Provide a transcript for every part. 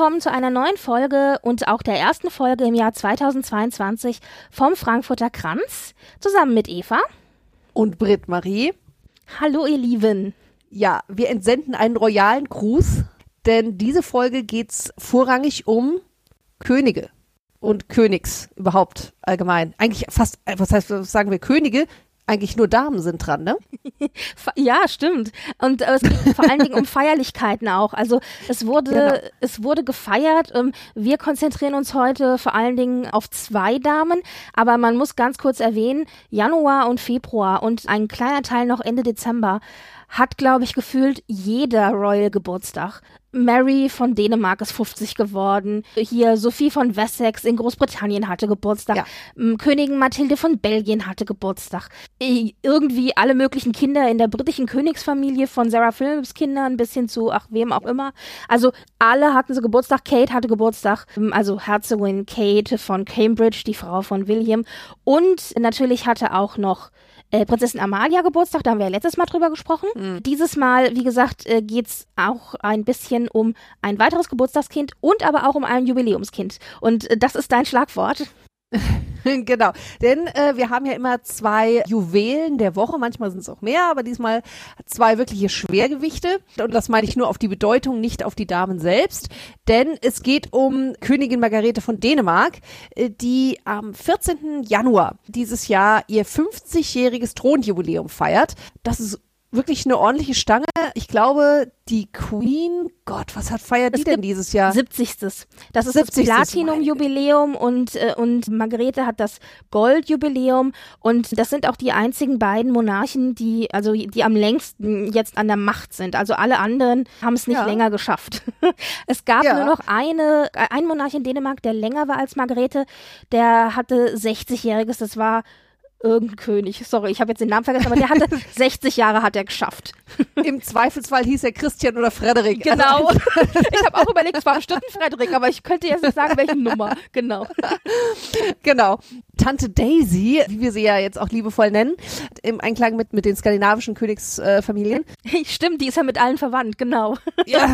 Willkommen zu einer neuen Folge und auch der ersten Folge im Jahr 2022 vom Frankfurter Kranz, zusammen mit Eva. und Britt Marie. Hallo ihr Lieben. Ja, wir entsenden einen royalen Gruß, denn diese Folge geht's vorrangig um Könige und Königs überhaupt allgemein. Eigentlich fast, äh, was heißt, was sagen wir Könige? Eigentlich nur Damen sind dran, ne? Ja, stimmt. Und äh, es geht vor allen Dingen um Feierlichkeiten auch. Also es wurde, Genau. es wurde gefeiert. Ähm, wir konzentrieren uns heute vor allen Dingen auf zwei Damen, aber man muss ganz kurz erwähnen, Januar und Februar und ein kleiner Teil noch Ende Dezember hat, glaube ich, gefühlt jeder Royal Geburtstag. Mary von Dänemark ist 50 geworden. Hier Sophie von Wessex in Großbritannien hatte Geburtstag. Ja. Königin Mathilde von Belgien hatte Geburtstag. Irgendwie alle möglichen Kinder in der britischen Königsfamilie, von Sarah Phillips Kindern bis hin zu, ach, wem auch immer. Also alle hatten so Geburtstag. Kate hatte Geburtstag, also Herzogin Kate von Cambridge, die Frau von William. Und natürlich hatte auch noch äh, Prinzessin Amalia Geburtstag, da haben wir ja letztes Mal drüber gesprochen. Dieses Mal, wie gesagt, äh, geht's auch ein bisschen um ein weiteres Geburtstagskind und aber auch um ein Jubiläumskind. Und äh, das ist dein Schlagwort. genau. Denn äh, wir haben ja immer zwei Juwelen der Woche, manchmal sind es auch mehr, aber diesmal zwei wirkliche Schwergewichte. Und das meine ich nur auf die Bedeutung, nicht auf die Damen selbst. Denn es geht um Königin Margarete von Dänemark, äh, die am 14. Januar dieses Jahr ihr 50-jähriges Thronjubiläum feiert. Das ist wirklich eine ordentliche Stange. Ich glaube, die Queen, Gott, was hat feiert die denn dieses Jahr? 70. Das ist 70. das Platinum-Jubiläum und, äh, und Margarete hat das Gold-Jubiläum und das sind auch die einzigen beiden Monarchen, die, also die am längsten jetzt an der Macht sind. Also alle anderen haben es nicht Ja. länger geschafft. es gab Ja. nur noch eine, äh, ein Monarch in Dänemark, der länger war als Margarete, der hatte 60-jähriges, das war irgendein König. Sorry, ich habe jetzt den Namen vergessen, aber der hatte 60 Jahre hat er geschafft. Im Zweifelsfall hieß er Christian oder Frederik. Genau. ich habe auch überlegt, es war bestimmt Frederik, aber ich könnte jetzt nicht sagen, welche Nummer. Genau. Genau. Tante Daisy, wie wir sie ja jetzt auch liebevoll nennen, im Einklang mit, mit den skandinavischen Königsfamilien, Stimmt, die ist ja mit allen verwandt, genau. ja.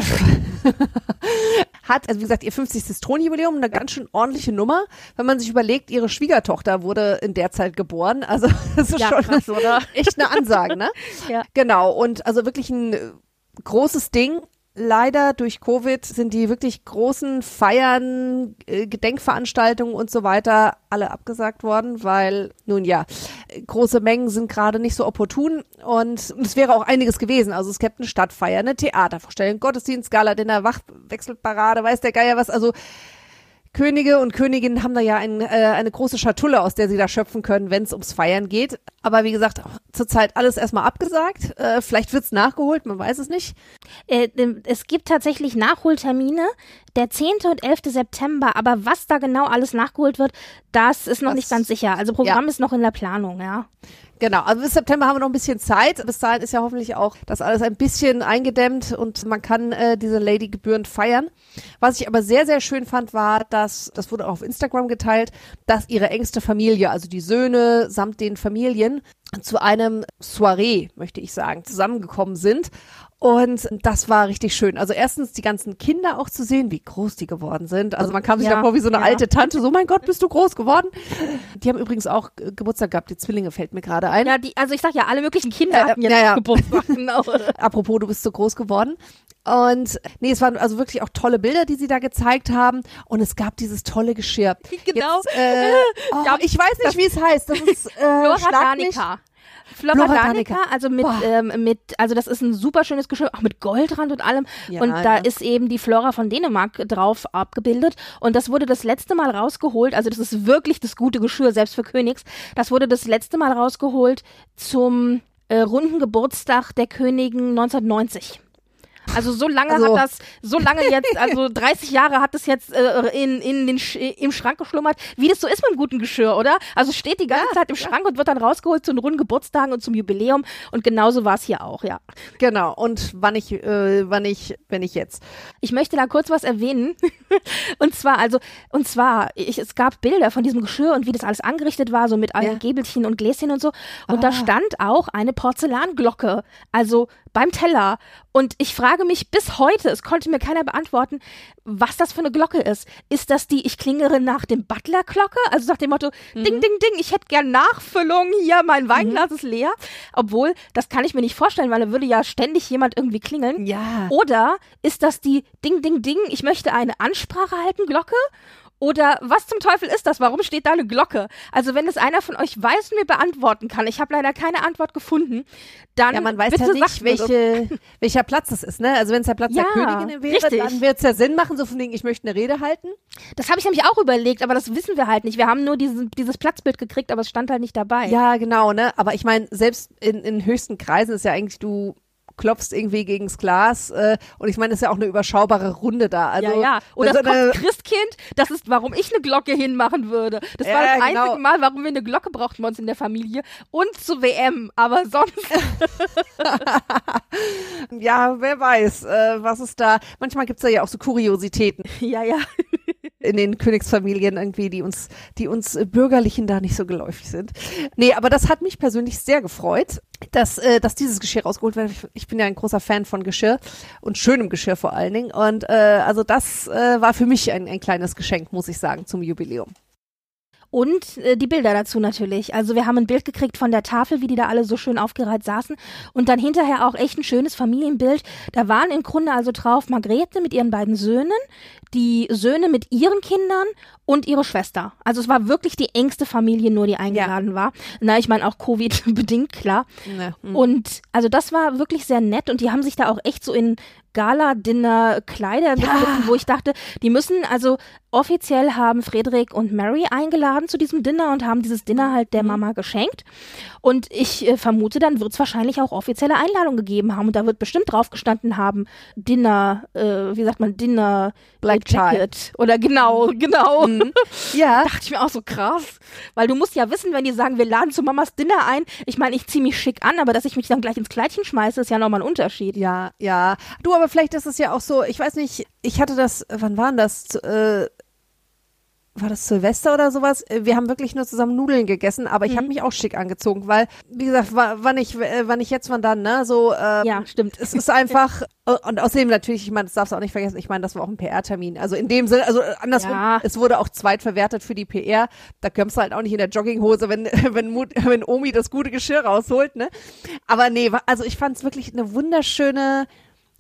hat, also wie gesagt, ihr 50. Thronjubiläum, eine ganz schön ordentliche Nummer. Wenn man sich überlegt, ihre Schwiegertochter wurde in der Zeit geboren. Also das ist Ja, schon krass, oder? echt eine Ansage, ne? Ja. Genau. Und also wirklich ein äh, großes Ding. Leider durch Covid sind die wirklich großen Feiern, äh, Gedenkveranstaltungen und so weiter alle abgesagt worden, weil, nun ja, große Mengen sind gerade nicht so opportun und es wäre auch einiges gewesen. Also es gäbe eine Stadtfeier, eine Theatervorstellung, Gottesdienst, Gala, Dinner, Wachwechselparade, weiß der Geier was. Also Könige und Königinnen haben da ja ein, äh, eine große Schatulle, aus der sie da schöpfen können, wenn es ums Feiern geht. Aber wie gesagt, zurzeit alles erstmal abgesagt. Äh, vielleicht wird's nachgeholt, man weiß es nicht. Äh, es gibt tatsächlich Nachholtermine, der 10. und 11. September, aber was da genau alles nachgeholt wird, das ist noch Das- nicht ganz sicher. Also Programm ist noch in der Planung, ja. Genau, also bis September haben wir noch ein bisschen Zeit. Bis dahin ist ja hoffentlich auch das alles ein bisschen eingedämmt und man kann äh, diese Lady gebührend feiern. Was ich aber sehr, sehr schön fand, war, dass, das wurde auch auf Instagram geteilt, dass ihre engste Familie, also die Söhne samt den Familien, zu einem Soiree, möchte ich sagen, zusammengekommen sind. Und das war richtig schön. Also erstens die ganzen Kinder auch zu sehen, wie groß die geworden sind. Also man kam sich Ja, da vor wie so eine ja. alte Tante. So, mein Gott, bist du groß geworden? Die haben übrigens auch Geburtstag gehabt. Die Zwillinge fällt mir gerade ein. Ja, die, also ich sag ja, alle möglichen Kinder Äh, hatten jetzt ja, ja. Geburtstag. Genau. Apropos, du bist so groß geworden. Und nee, es waren also wirklich auch tolle Bilder, die sie da gezeigt haben. Und es gab dieses tolle Geschirr. Genau. Jetzt, äh, oh, ich weiß nicht, wie es heißt. Das ist äh, Flora mich. Flora, Danica, also mit, ähm, mit, also das ist ein super schönes Geschirr, auch mit Goldrand und allem. Ja, und da ja. ist eben die Flora von Dänemark drauf abgebildet. Und das wurde das letzte Mal rausgeholt, also das ist wirklich das gute Geschirr, selbst für Königs. Das wurde das letzte Mal rausgeholt zum äh, runden Geburtstag der Königin 1990. Also so lange Also- hat das, so lange jetzt, also 30 Jahre hat das jetzt äh, in, in den Sch im Schrank geschlummert, wie das so ist mit einem guten Geschirr, oder? Also es steht die ganze Zeit im Schrank und wird dann rausgeholt zu den runden Geburtstagen und zum Jubiläum und genauso war es hier auch, ja. Genau. Und wann ich, äh, wann ich, wenn ich jetzt. Ich möchte da kurz was erwähnen. und zwar, also, und zwar, ich, es gab Bilder von diesem Geschirr und wie das alles angerichtet war, so mit allen Ja. Gäbelchen und Gläschen und so. Und da Ah. stand auch eine Porzellanglocke, also beim Teller. Und ich frage mich bis heute, es konnte mir keiner beantworten, was das für eine Glocke ist. Ist das die Ich klingere nach dem Butler-Glocke? Also nach dem Motto, Mhm. ding, ding, ding, ich hätte gern Nachfüllung, hier, mein Weinglas ist leer. Obwohl, das kann ich mir nicht vorstellen, weil da würde ja ständig jemand irgendwie klingeln. Ja. Oder ist das die Ding, Ding, Ding, ich möchte eine Ansprache halten, Glocke? Oder was zum Teufel ist das? Warum steht da eine Glocke? Also wenn es einer von euch weiß und mir beantworten kann, ich habe leider keine Antwort gefunden, dann Ja, man weiß bitte ja nicht, welche, welcher Platz es ist, ne? Also wenn es der Platz Ja, der Königin wäre, richtig. dann wird es ja Sinn machen, so von wegen, ich möchte eine Rede halten. Das habe ich nämlich auch überlegt, aber das wissen wir halt nicht. Wir haben nur diesen, dieses Platzbild gekriegt, aber es stand halt nicht dabei. Ja, genau, ne? Aber ich meine, selbst in, in höchsten Kreisen ist ja eigentlich, du klopfst irgendwie gegens Glas äh, und ich meine, es ist ja auch eine überschaubare Runde da. Also, ja, ja. Oder so es kommt Christkind, das ist, warum ich eine Glocke hinmachen würde. Das war Ja, das genau. einzige Mal, warum wir eine Glocke brauchten bei uns in der Familie. Und zur WM, aber sonst. ja, wer weiß, äh, was ist da. Manchmal gibt's da ja auch so Kuriositäten ja, ja. in den Königsfamilien irgendwie, die uns, die uns äh, Bürgerlichen da nicht so geläufig sind. Nee, aber das hat mich persönlich sehr gefreut, dass, äh, dass dieses Geschirr rausgeholt wird. Ich, ich bin ja ein großer Fan von Geschirr und schönem Geschirr vor allen Dingen. Und äh, also das äh, war für mich ein, ein kleines Geschenk, muss ich sagen, zum Jubiläum. Und äh, die Bilder dazu natürlich. Also wir haben ein Bild gekriegt von der Tafel, wie die da alle so schön aufgereiht saßen. Und dann hinterher auch echt ein schönes Familienbild. Da waren im Grunde also drauf Margrethe mit ihren beiden Söhnen, die Söhne mit ihren Kindern und ihre Schwester. Also es war wirklich die engste Familie nur, die eingeladen war. Na, ich meine auch Covid-bedingt, klar. Ja. Mhm. Und also das war wirklich sehr nett und die haben sich da auch echt so in Gala-Dinner-Kleider begriffen, wo ich dachte, die müssen, also offiziell haben Frederik und Mary eingeladen zu diesem Dinner und haben dieses Dinner halt der Mama geschenkt. Und ich äh, vermute, dann wird es wahrscheinlich auch offizielle Einladungen gegeben haben und da wird bestimmt drauf gestanden haben, Dinner, äh, wie sagt man, Dinner Black Jacket. Oder genau, genau. Ja. Dachte ich mir auch so krass. Weil du musst ja wissen, wenn die sagen, wir laden zu Mamas Dinner ein. Ich meine, ich ziehe mich schick an, aber dass ich mich dann gleich ins Kleidchen schmeiße, ist ja nochmal ein Unterschied. Ja, ja. Du, aber vielleicht ist es ja auch so, ich weiß nicht, ich hatte das, wann war denn das? Äh, war das Silvester oder sowas? Äh, Wir haben wirklich nur zusammen Nudeln gegessen, aber ich Mhm. habe mich auch schick angezogen, weil, wie gesagt, wa- wann ich, äh, wann ich jetzt, wann dann, ne? So, äh, Ja, stimmt. es ist einfach, äh, und außerdem natürlich, ich meine, das darfst du auch nicht vergessen, ich meine, das war auch ein PR-Termin. Also in dem Sinne, also andersrum, Ja. es wurde auch zweitverwertet für die PR. Da kommst du halt auch nicht in der Jogginghose, wenn, wenn, Mut, wenn Omi das gute Geschirr rausholt, ne? Aber nee, also ich fand es wirklich eine wunderschöne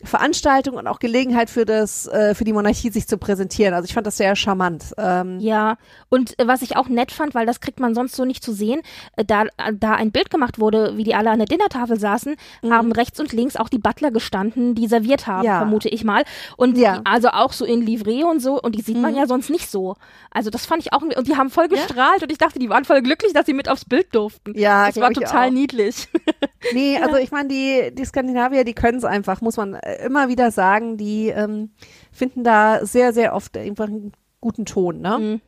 Veranstaltung und auch Gelegenheit für das, äh, für die Monarchie sich zu präsentieren. Also ich fand das sehr charmant. Ähm, Ja, und äh, was ich auch nett fand, weil das kriegt man sonst so nicht zu sehen, äh, da, äh, da ein Bild gemacht wurde, wie die alle an der Dinnertafel saßen, haben rechts und links auch die Butler gestanden, die serviert haben, Mhm. Ja. vermute ich mal. Und Ja. Mhm. die, also auch so in Livret und so, und die sieht man ja sonst nicht so. Also das fand ich auch, und die haben voll gestrahlt und ich dachte, die waren voll glücklich, dass sie mit aufs Bild durften. Ja, das war total auch. niedlich. Nee, also ich meine, die, die Skandinavier, die können es einfach, muss man immer wieder sagen. Die ähm, finden da sehr, sehr oft einfach einen guten Ton, ne?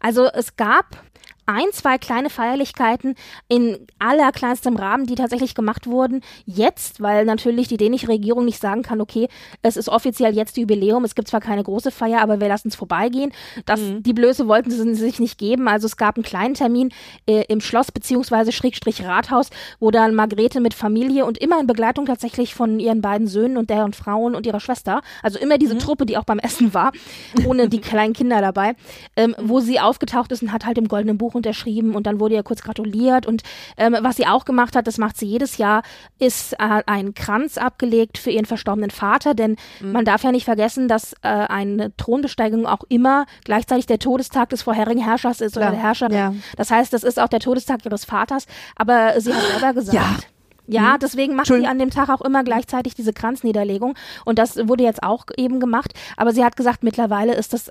Also es gab ein, zwei kleine Feierlichkeiten in allerkleinstem Rahmen, die tatsächlich gemacht wurden. Jetzt, weil natürlich die dänische Regierung nicht sagen kann, okay, es ist offiziell jetzt Jubiläum, es gibt zwar keine große Feier, aber wir lassen es vorbeigehen. Das, Die Blöße wollten sie sich nicht geben. Also es gab einen kleinen Termin äh, im Schloss beziehungsweise Schrägstrich Rathaus, wo dann Margrethe mit Familie und immer in Begleitung tatsächlich von ihren beiden Söhnen und deren Frauen und ihrer Schwester, also immer diese Truppe, die auch beim Essen war, ohne die kleinen Kinder dabei, ähm, wo sie aufgetaucht ist und hat halt im Goldenen Buch auch unterschrieben und dann wurde ihr kurz gratuliert. Und ähm, was sie auch gemacht hat, das macht sie jedes Jahr, ist äh, einen Kranz abgelegt für ihren verstorbenen Vater. Denn mhm. man darf ja nicht vergessen, dass äh, eine Thronbesteigung auch immer gleichzeitig der Todestag des vorherigen Herrschers ist Klar. oder der Herrscherin. Ja. Das heißt, das ist auch der Todestag ihres Vaters. Aber sie hat selber gesagt, ja. Ja, mhm. deswegen macht sie an dem Tag auch immer gleichzeitig diese Kranzniederlegung. Und das wurde jetzt auch eben gemacht. Aber sie hat gesagt, mittlerweile ist das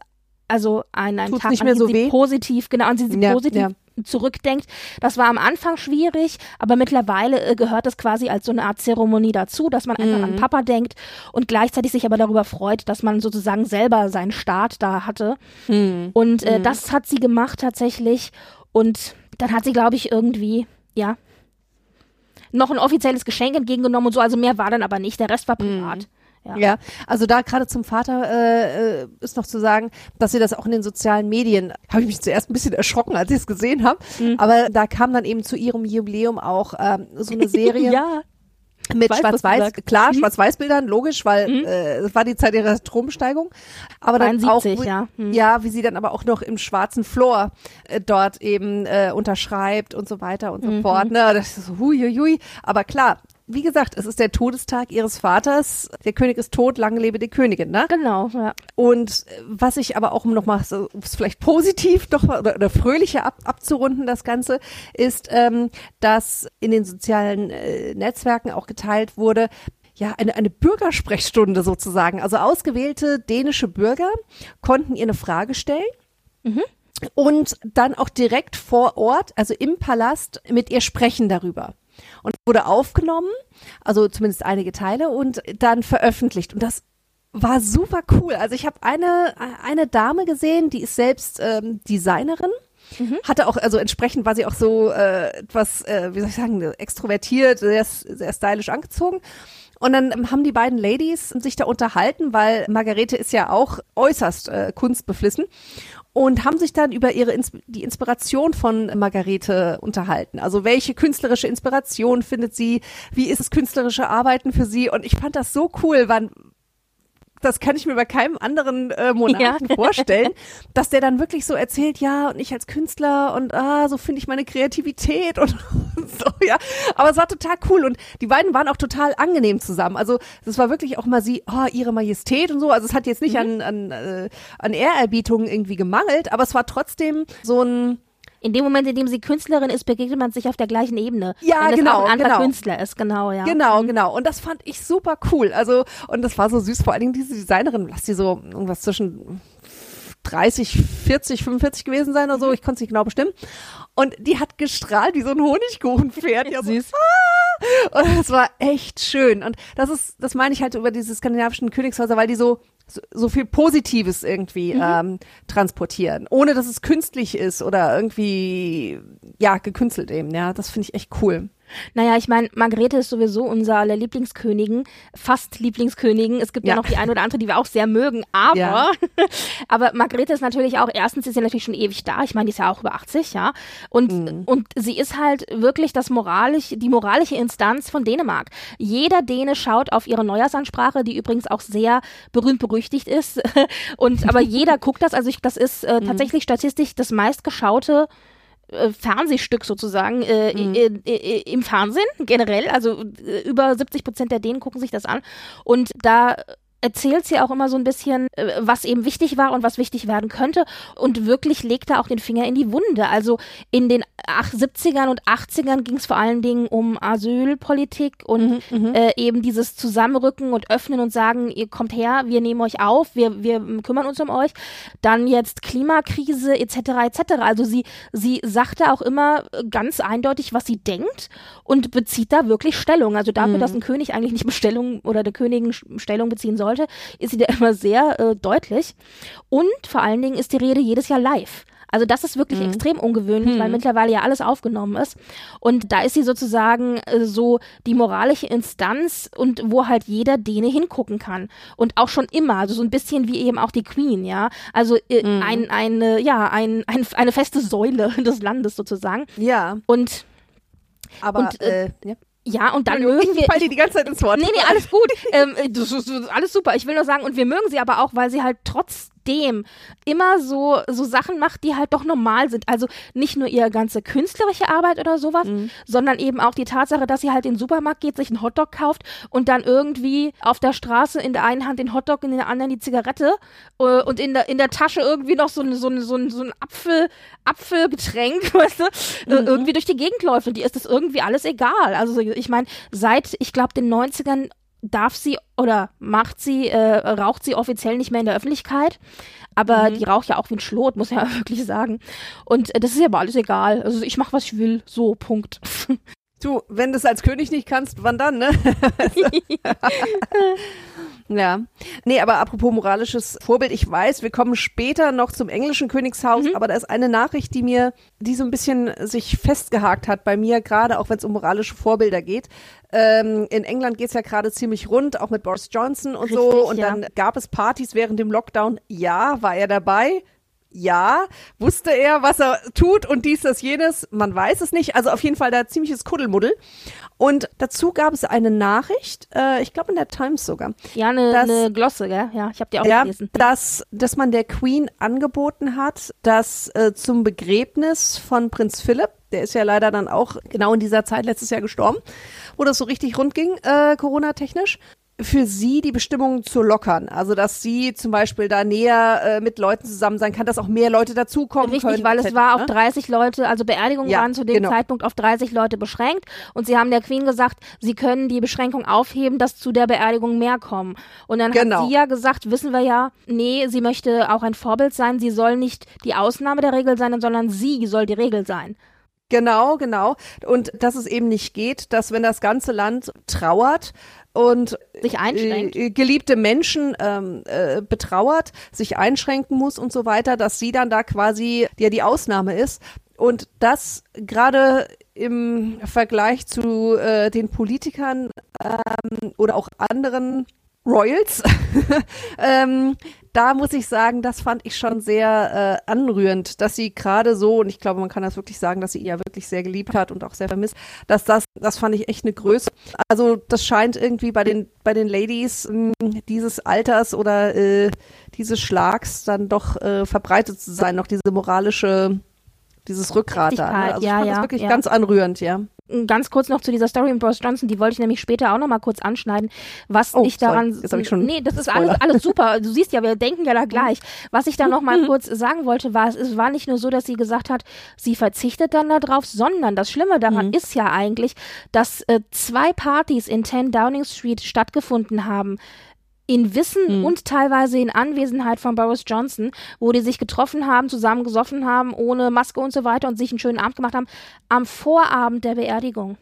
also ein, ein Tag, nicht mehr so sie weh? positiv, genau, an sie ja, positiv ja. zurückdenkt. Das war am Anfang schwierig, aber mittlerweile äh, gehört das quasi als so eine Art Zeremonie dazu, dass man einfach mhm. an Papa denkt und gleichzeitig sich aber darüber freut, dass man sozusagen selber seinen Start da hatte. Mhm. Und äh, mhm. das hat sie gemacht tatsächlich. Und dann hat sie, glaube ich, irgendwie, ja, noch ein offizielles Geschenk entgegengenommen und so. Also mehr war dann aber nicht. Der Rest war privat. Ja. ja, also da gerade zum Vater äh, ist noch zu sagen, dass sie das auch in den sozialen Medien, habe ich mich zuerst ein bisschen erschrocken, als ich es gesehen habe, mhm. aber da kam dann eben zu ihrem Jubiläum auch ähm, so eine Serie. ja mit Schwarz-Weiß, klar, mhm. Schwarz-Weiß-Bildern, logisch, weil mhm. äh, das war die Zeit ihrer Stromsteigung. Aber dann 73, auch, ja. Mhm. ja, wie sie dann aber auch noch im schwarzen Floor äh, dort eben äh, unterschreibt und so weiter und so mhm. fort. Ne? Das ist so, hui, hui, hui. Aber klar, wie gesagt, es ist der Todestag ihres Vaters. Der König ist tot, lange lebe die Königin, ne? Genau, ja. Und äh, was ich aber auch, um nochmal so, vielleicht positiv doch oder, oder fröhlicher ab, abzurunden, das Ganze, ist, ähm, dass in den sozialen äh, Netzwerken auch geteilt wurde, ja, eine, eine Bürgersprechstunde sozusagen. Also ausgewählte dänische Bürger konnten ihr eine Frage stellen. Mhm und dann auch direkt vor Ort, also im Palast, mit ihr sprechen darüber und wurde aufgenommen, also zumindest einige Teile und dann veröffentlicht. Und das war super cool. Also ich habe eine eine Dame gesehen, die ist selbst ähm, Designerin. Mhm. Hatte auch, also entsprechend war sie auch so äh, etwas, äh, wie soll ich sagen, extrovertiert, sehr, sehr stylisch angezogen. Und dann haben die beiden Ladies sich da unterhalten, weil Margarete ist ja auch äußerst äh, kunstbeflissen und haben sich dann über ihre die Inspiration von Margarete unterhalten. Also welche künstlerische Inspiration findet sie? Wie ist es künstlerische Arbeiten für sie? Und ich fand das so cool, wann das kann ich mir bei keinem anderen äh, Monarchen ja. vorstellen, dass der dann wirklich so erzählt, ja, und ich als Künstler und ah, so finde ich meine Kreativität und so, ja. Aber es war total cool und die beiden waren auch total angenehm zusammen. Also das war wirklich auch mal sie, oh, ihre Majestät und so. Also es hat jetzt nicht mhm. an, an, äh, an Ehrerbietung irgendwie gemangelt, aber es war trotzdem so ein in dem Moment, in dem sie Künstlerin ist, begegnet man sich auf der gleichen Ebene. Ja, wenn genau. Auch ein anderer genau. Künstler ist, genau, ja. Genau, mhm. genau. Und das fand ich super cool. Also, und das war so süß, vor allen Dingen diese Designerin, lass die so irgendwas zwischen 30, 40, 45 gewesen sein oder so. Ich konnte es nicht genau bestimmen. Und die hat gestrahlt wie so ein Honigkuchenpferd. Ja, süß. So, ah! Und es war echt schön. Und das ist, das meine ich halt über diese skandinavischen Königshäuser, weil die so so, so viel Positives irgendwie mhm. ähm, transportieren, ohne dass es künstlich ist oder irgendwie ja gekünstelt eben. Ja, das finde ich echt cool. Naja, ich meine, Margarete ist sowieso unser aller Lieblingskönigin, fast Lieblingskönigin. Es gibt ja. ja noch die eine oder andere, die wir auch sehr mögen, aber, ja. aber Margarete ist natürlich auch, erstens ist sie natürlich schon ewig da. Ich meine, die ist ja auch über 80, ja. Und, mhm. und sie ist halt wirklich das moralisch, die moralische Instanz von Dänemark. Jeder Däne schaut auf ihre Neujahrsansprache, die übrigens auch sehr berühmt berüchtigt ist. und, aber jeder guckt das. Also ich, das ist äh, mhm. tatsächlich statistisch das meistgeschaute äh, Fernsehstück sozusagen äh, mhm. im Fernsehen generell. Also äh, über 70 Prozent der Dänen gucken sich das an. Und da erzählt sie auch immer so ein bisschen, äh, was eben wichtig war und was wichtig werden könnte und wirklich legt da auch den Finger in die Wunde. Also in den 70ern und 80ern ging es vor allen Dingen um Asylpolitik und mhm, mhm, äh, eben dieses Zusammenrücken und öffnen und sagen, ihr kommt her, wir nehmen euch auf, wir, wir kümmern uns um euch. Dann jetzt Klimakrise etc. etc. Also sie, sie sagte auch immer ganz eindeutig, was sie denkt und bezieht da wirklich Stellung. Also dafür, mhm. dass ein König eigentlich nicht Bestellung oder der Königin Stellung beziehen soll, sollte, ist sie da immer sehr äh, deutlich. Und vor allen Dingen ist die Rede jedes Jahr live. Also das ist wirklich mhm. extrem ungewöhnlich, mhm. weil mittlerweile ja alles aufgenommen ist. Und da ist sie sozusagen äh, so die moralische Instanz und wo halt jeder Däne hingucken kann. Und auch schon immer, also so ein bisschen wie eben auch die Queen, ja. Also äh, mhm. ein, eine, ja, ein, ein, eine feste Säule des Landes sozusagen. Ja. Und aber und, äh, äh ja. Ja, und dann mögen ich wir. Ich dir die ganze Zeit ins Wort. Nee, nee, alles gut. ähm, das ist, das ist alles super. Ich will nur sagen, und wir mögen sie aber auch, weil sie halt trotz trotzdem immer so, so Sachen macht, die halt doch normal sind. Also nicht nur ihre ganze künstlerische Arbeit oder sowas, mhm. sondern eben auch die Tatsache, dass sie halt in den Supermarkt geht, sich einen Hotdog kauft und dann irgendwie auf der Straße in der einen Hand den Hotdog, in der anderen die Zigarette äh, und in der, in der Tasche irgendwie noch so, eine, so, eine, so, ein, so ein Apfel, Apfelgetränk, weißt du, äh, mhm. irgendwie durch die Gegend läuft und die ist das irgendwie alles egal. Also ich meine, seit, ich glaube, den 90ern darf sie oder macht sie, äh, raucht sie offiziell nicht mehr in der Öffentlichkeit. Aber mhm. die raucht ja auch wie ein Schlot, muss ja wirklich sagen. Und äh, das ist ja aber alles egal. Also ich mache, was ich will. So, Punkt. Du, wenn du es als König nicht kannst, wann dann, ne? Ja. Nee, aber apropos moralisches Vorbild, ich weiß, wir kommen später noch zum englischen Königshaus, mhm. aber da ist eine Nachricht, die mir, die so ein bisschen sich festgehakt hat bei mir, gerade auch wenn es um moralische Vorbilder geht. Ähm, in England geht's ja gerade ziemlich rund, auch mit Boris Johnson und Richtig, so. Und ja. dann gab es Partys während dem Lockdown. Ja, war er dabei? Ja, wusste er, was er tut und dies, das, jenes, man weiß es nicht. Also auf jeden Fall da ziemliches Kuddelmuddel. Und dazu gab es eine Nachricht, äh, ich glaube in der Times sogar. Ja, eine, eine Glosse, gell? Ja, ich habe die auch ja, gelesen. Dass, dass man der Queen angeboten hat, dass äh, zum Begräbnis von Prinz Philipp, der ist ja leider dann auch genau in dieser Zeit letztes Jahr gestorben, wo das so richtig rund ging, äh, Corona-technisch, für sie die Bestimmungen zu lockern. Also dass sie zum Beispiel da näher äh, mit Leuten zusammen sein kann, dass auch mehr Leute dazukommen Richtig, können. weil es war ne? auf 30 Leute, also Beerdigungen ja, waren zu dem genau. Zeitpunkt auf 30 Leute beschränkt und sie haben der Queen gesagt, sie können die Beschränkung aufheben, dass zu der Beerdigung mehr kommen. Und dann genau. hat sie ja gesagt, wissen wir ja, nee, sie möchte auch ein Vorbild sein, sie soll nicht die Ausnahme der Regel sein, sondern sie soll die Regel sein. Genau, genau. Und dass es eben nicht geht, dass wenn das ganze Land trauert, und sich einschränkt. Äh, geliebte Menschen ähm, äh, betrauert, sich einschränken muss und so weiter, dass sie dann da quasi ja die Ausnahme ist. Und das gerade im Vergleich zu äh, den Politikern ähm, oder auch anderen Royals. ähm, da muss ich sagen, das fand ich schon sehr äh, anrührend, dass sie gerade so, und ich glaube, man kann das wirklich sagen, dass sie ihn ja wirklich sehr geliebt hat und auch sehr vermisst, dass das, das fand ich echt eine Größe. Also das scheint irgendwie bei den, bei den Ladies mh, hm, dieses Alters oder äh, dieses Schlags dann doch äh, verbreitet zu sein, noch diese moralische dieses Rückgrat da. Ne? Also ich fand ja, das wirklich ja. ganz anrührend, ja. Ganz kurz noch zu dieser Story mit Boris Johnson, die wollte ich nämlich später auch noch mal kurz anschneiden. Was oh, ich daran, sorry. Ich schon nee, das ist alles, alles super. Du siehst ja, wir denken ja da gleich. Was ich da noch mal kurz sagen wollte, war, es war nicht nur so, dass sie gesagt hat, sie verzichtet dann darauf, sondern das Schlimme daran mhm. ist ja eigentlich, dass äh, zwei Partys in 10 Downing Street stattgefunden haben in Wissen mhm. und teilweise in Anwesenheit von Boris Johnson, wo die sich getroffen haben, zusammen gesoffen haben, ohne Maske und so weiter und sich einen schönen Abend gemacht haben, am Vorabend der Beerdigung.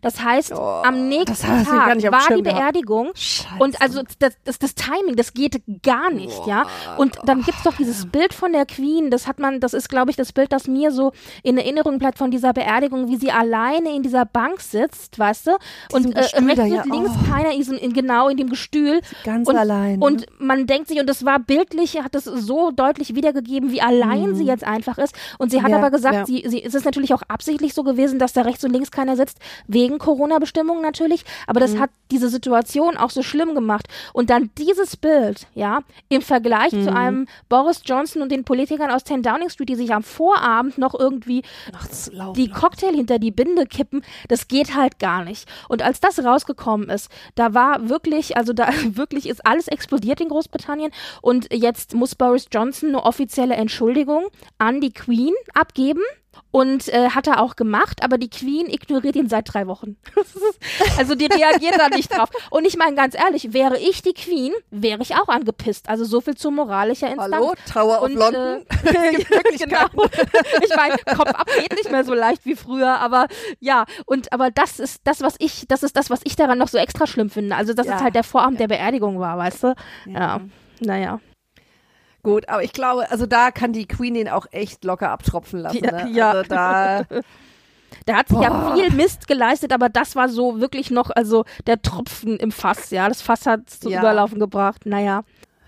Das heißt, oh, am nächsten Tag war die Beerdigung und also das, das, das Timing, das geht gar nicht, Boah. ja. Und dann gibt's doch dieses Bild von der Queen, das hat man, das ist, glaube ich, das Bild, das mir so in Erinnerung bleibt von dieser Beerdigung, wie sie alleine in dieser Bank sitzt, weißt du? Und äh, rechts und ja. links oh. keiner ist in, genau in dem Gestühl. Ganz und, allein. Und man denkt sich, und das war bildlich, hat das so deutlich wiedergegeben, wie allein mhm. sie jetzt einfach ist. Und sie hat ja, aber gesagt, ja. sie, sie, es ist natürlich auch absichtlich so gewesen, dass da rechts und links keiner sitzt, wegen wegen Corona-Bestimmungen natürlich, aber das mhm. hat diese Situation auch so schlimm gemacht. Und dann dieses Bild, ja, im Vergleich mhm. zu einem Boris Johnson und den Politikern aus 10 Downing Street, die sich am Vorabend noch irgendwie Ach, die Cocktail hinter die Binde kippen, das geht halt gar nicht. Und als das rausgekommen ist, da war wirklich, also da wirklich ist alles explodiert in Großbritannien und jetzt muss Boris Johnson eine offizielle Entschuldigung an die Queen abgeben und äh, hat er auch gemacht, aber die Queen ignoriert ihn seit drei Wochen. also die reagiert da nicht drauf. Und ich meine ganz ehrlich, wäre ich die Queen, wäre ich auch angepisst. Also so viel zu moralischer Instanz. Hallo, Tower und, of London. Äh, genau. Ich meine, Kopf ab geht nicht mehr so leicht wie früher, aber ja, und aber das ist das, was ich, das ist das, was ich daran noch so extra schlimm finde. Also dass ja. es halt der Vorabend ja. der Beerdigung war, weißt du? Ja. ja. Naja. Gut, aber ich glaube, also da kann die Queen ihn auch echt locker abtropfen lassen. Ja, ne? ja. Also da. Der hat sich Boah. ja viel Mist geleistet, aber das war so wirklich noch, also der Tropfen im Fass, ja. Das Fass hat zum ja. Überlaufen gebracht. Naja.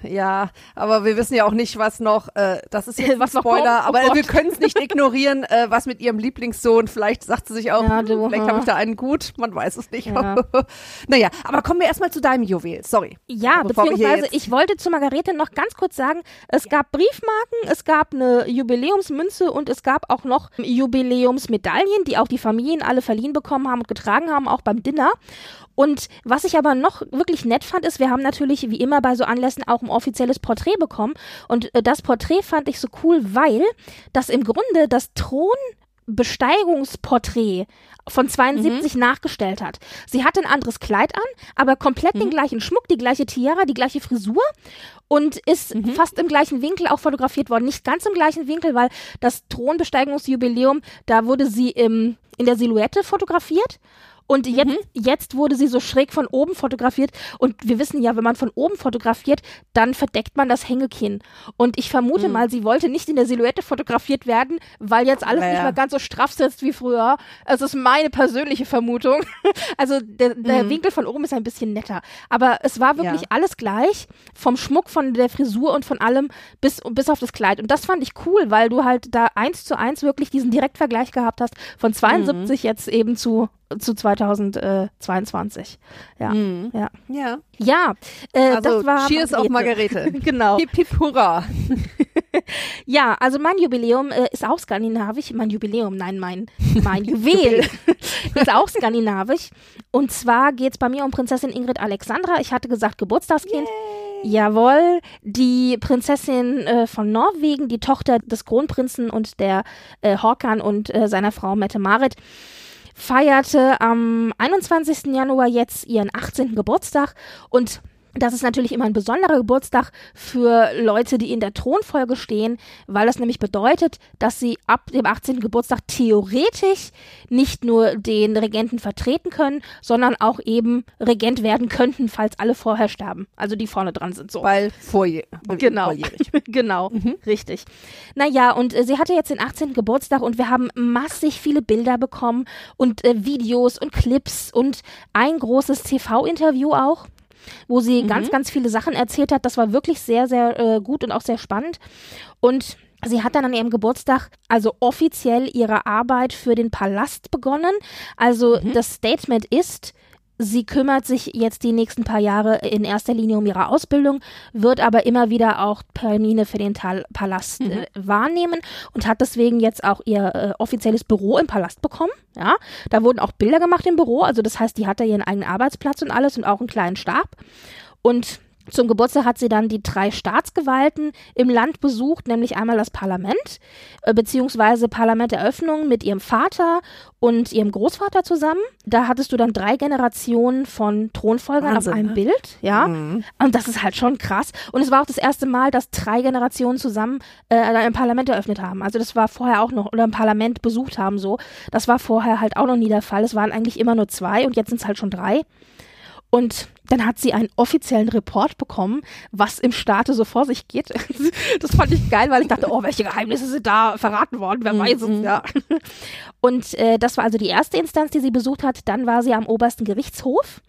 Ja, aber wir wissen ja auch nicht, was noch, äh, das ist jetzt Was ein noch kommt? Spoiler, Oh aber Gott. wir können es nicht ignorieren, äh, was mit ihrem Lieblingssohn, vielleicht sagt sie sich auch, Ja, hm, du, vielleicht habe ich da einen gut, man weiß es nicht. Ja. naja, aber kommen wir erstmal zu deinem Juwel, sorry. Ja, Bevor beziehungsweise ich wollte zu Margarete noch ganz kurz sagen, es gab Briefmarken, es gab eine Jubiläumsmünze und es gab auch noch Jubiläumsmedaillen, die auch die Familien alle verliehen bekommen haben und getragen haben, auch beim Dinner. Und was ich aber noch wirklich nett fand, ist, wir haben natürlich wie immer bei so Anlässen auch ein offizielles Porträt bekommen. Und äh, das Porträt fand ich so cool, weil das im Grunde das Thronbesteigungsporträt von 72 nachgestellt hat. Sie hatte ein anderes Kleid an, aber komplett den gleichen Schmuck, die gleiche Tiara, die gleiche Frisur und ist fast im gleichen Winkel auch fotografiert worden. Nicht ganz im gleichen Winkel, weil das Thronbesteigungsjubiläum, da wurde sie im, in der Silhouette fotografiert. Und jetzt, jetzt wurde sie so schräg von oben fotografiert. Und wir wissen ja, wenn man von oben fotografiert, dann verdeckt man das Hängekinn. Und ich vermute mal, sie wollte nicht in der Silhouette fotografiert werden, weil jetzt alles nicht Naja. mehr ganz so straff sitzt wie früher. Es ist meine persönliche Vermutung. Also der, der Winkel von oben ist ein bisschen netter. Aber es war wirklich Ja. alles gleich. Vom Schmuck, von der Frisur und von allem bis, bis auf das Kleid. Und das fand ich cool, weil du halt da eins zu eins wirklich diesen Direktvergleich gehabt hast von 72 jetzt eben zu zu 2022. Ja, ja. Ja, Ja, äh, also das war Cheers auf Margarete. genau. Hip, hip, hurra. Ja, also mein Jubiläum äh, ist auch skandinavisch. Mein Jubiläum, nein, mein, mein Juwel ist auch skandinavisch. Und zwar geht's bei mir um Prinzessin Ingrid Alexandra. Ich hatte gesagt Geburtstagskind. Jawohl, die Prinzessin äh, von Norwegen, die Tochter des Kronprinzen und der äh, Håkan und äh, seiner Frau Mette-Marit, feierte am 21. Januar jetzt ihren 18. Geburtstag und das ist natürlich immer ein besonderer Geburtstag für Leute, die in der Thronfolge stehen, weil das nämlich bedeutet, dass sie ab dem 18. Geburtstag theoretisch nicht nur den Regenten vertreten können, sondern auch eben Regent werden könnten, falls alle vorher sterben. Also die vorne dran sind so. Weil vorje Genau. volljährig. genau, richtig. Naja, und äh, sie hatte jetzt den 18. Geburtstag und wir haben massig viele Bilder bekommen und äh, Videos und Clips und ein großes TV-Interview auch wo sie ganz, ganz viele Sachen erzählt hat. Das war wirklich sehr, sehr äh, gut und auch sehr spannend. Und sie hat dann an ihrem Geburtstag also offiziell ihre Arbeit für den Palast begonnen. Also das Statement ist, Sie kümmert sich jetzt die nächsten paar Jahre in erster Linie um ihre Ausbildung, wird aber immer wieder auch Termine für den Tal Palast äh, wahrnehmen und hat deswegen jetzt auch ihr äh, offizielles Büro im Palast bekommen. Ja, da wurden auch Bilder gemacht im Büro, also das heißt, die hat da ihren eigenen Arbeitsplatz und alles und auch einen kleinen Stab. Und zum Geburtstag hat sie dann die drei Staatsgewalten im Land besucht, nämlich einmal das Parlament, äh, beziehungsweise Parlamenteröffnung mit ihrem Vater und ihrem Großvater zusammen. Da hattest du dann drei Generationen von Thronfolgern Wahnsinn, auf einem ne? Bild, ja. Und das ist halt schon krass. Und es war auch das erste Mal, dass drei Generationen zusammen äh, ein Parlament eröffnet haben. Also das war vorher auch noch, oder ein Parlament besucht haben so. Das war vorher halt auch noch nie der Fall. Es waren eigentlich immer nur zwei und jetzt sind es halt schon drei. Und dann hat sie einen offiziellen Report bekommen, was im Staate so vor sich geht. Das fand ich geil, weil ich dachte, oh, welche Geheimnisse sind da verraten worden? Wer weiß es, ja. Und äh, das war also die erste Instanz, die sie besucht hat. Dann war sie am obersten Gerichtshof.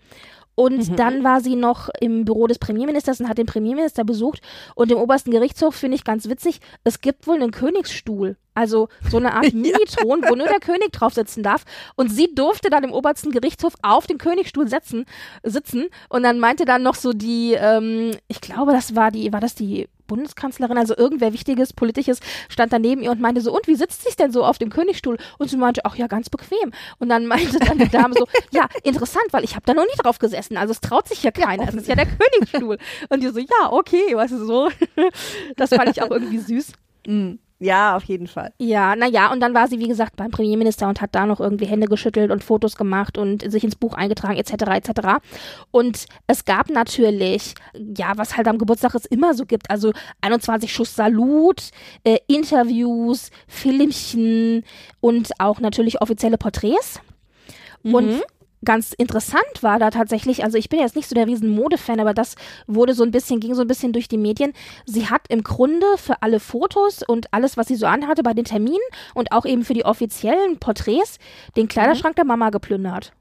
Und dann war sie noch im Büro des Premierministers und hat den Premierminister besucht. Und im obersten Gerichtshof finde ich ganz witzig, es gibt wohl einen Königsstuhl. Also so eine Art Minithron, wo nur der König drauf sitzen darf. Und sie durfte dann im obersten Gerichtshof auf den Königsstuhl setzen, sitzen. Und dann meinte dann noch so die, ähm, ich glaube, das war die, war das die Bundeskanzlerin, also irgendwer Wichtiges, Politisches, stand daneben ihr und meinte so, und wie sitzt sich denn so auf dem Königsstuhl? Und sie meinte, ach ja, ganz bequem. Und dann meinte dann die Dame so, ja, interessant, weil ich habe da noch nie drauf gesessen, also es traut sich ja keiner, es ist ja der Königsstuhl. Und die so, ja, okay, weißt du, so. Das fand ich auch irgendwie süß. Ja, auf jeden Fall. Ja, naja, und dann war sie, wie gesagt, beim Premierminister und hat da noch irgendwie Hände geschüttelt und Fotos gemacht und sich ins Buch eingetragen, etc., etc. Und es gab natürlich, ja, was halt am Geburtstag es immer so gibt, also 21 Schuss Salut, äh, Interviews, Filmchen und auch natürlich offizielle Porträts. Und ganz interessant war da tatsächlich, also ich bin jetzt nicht so der riesen Modefan, aber das wurde so ein bisschen, ging so ein bisschen durch die Medien. Sie hat im Grunde für alle Fotos und alles, was sie so anhatte bei den Terminen und auch eben für die offiziellen Porträts den Kleiderschrank der Mama geplündert.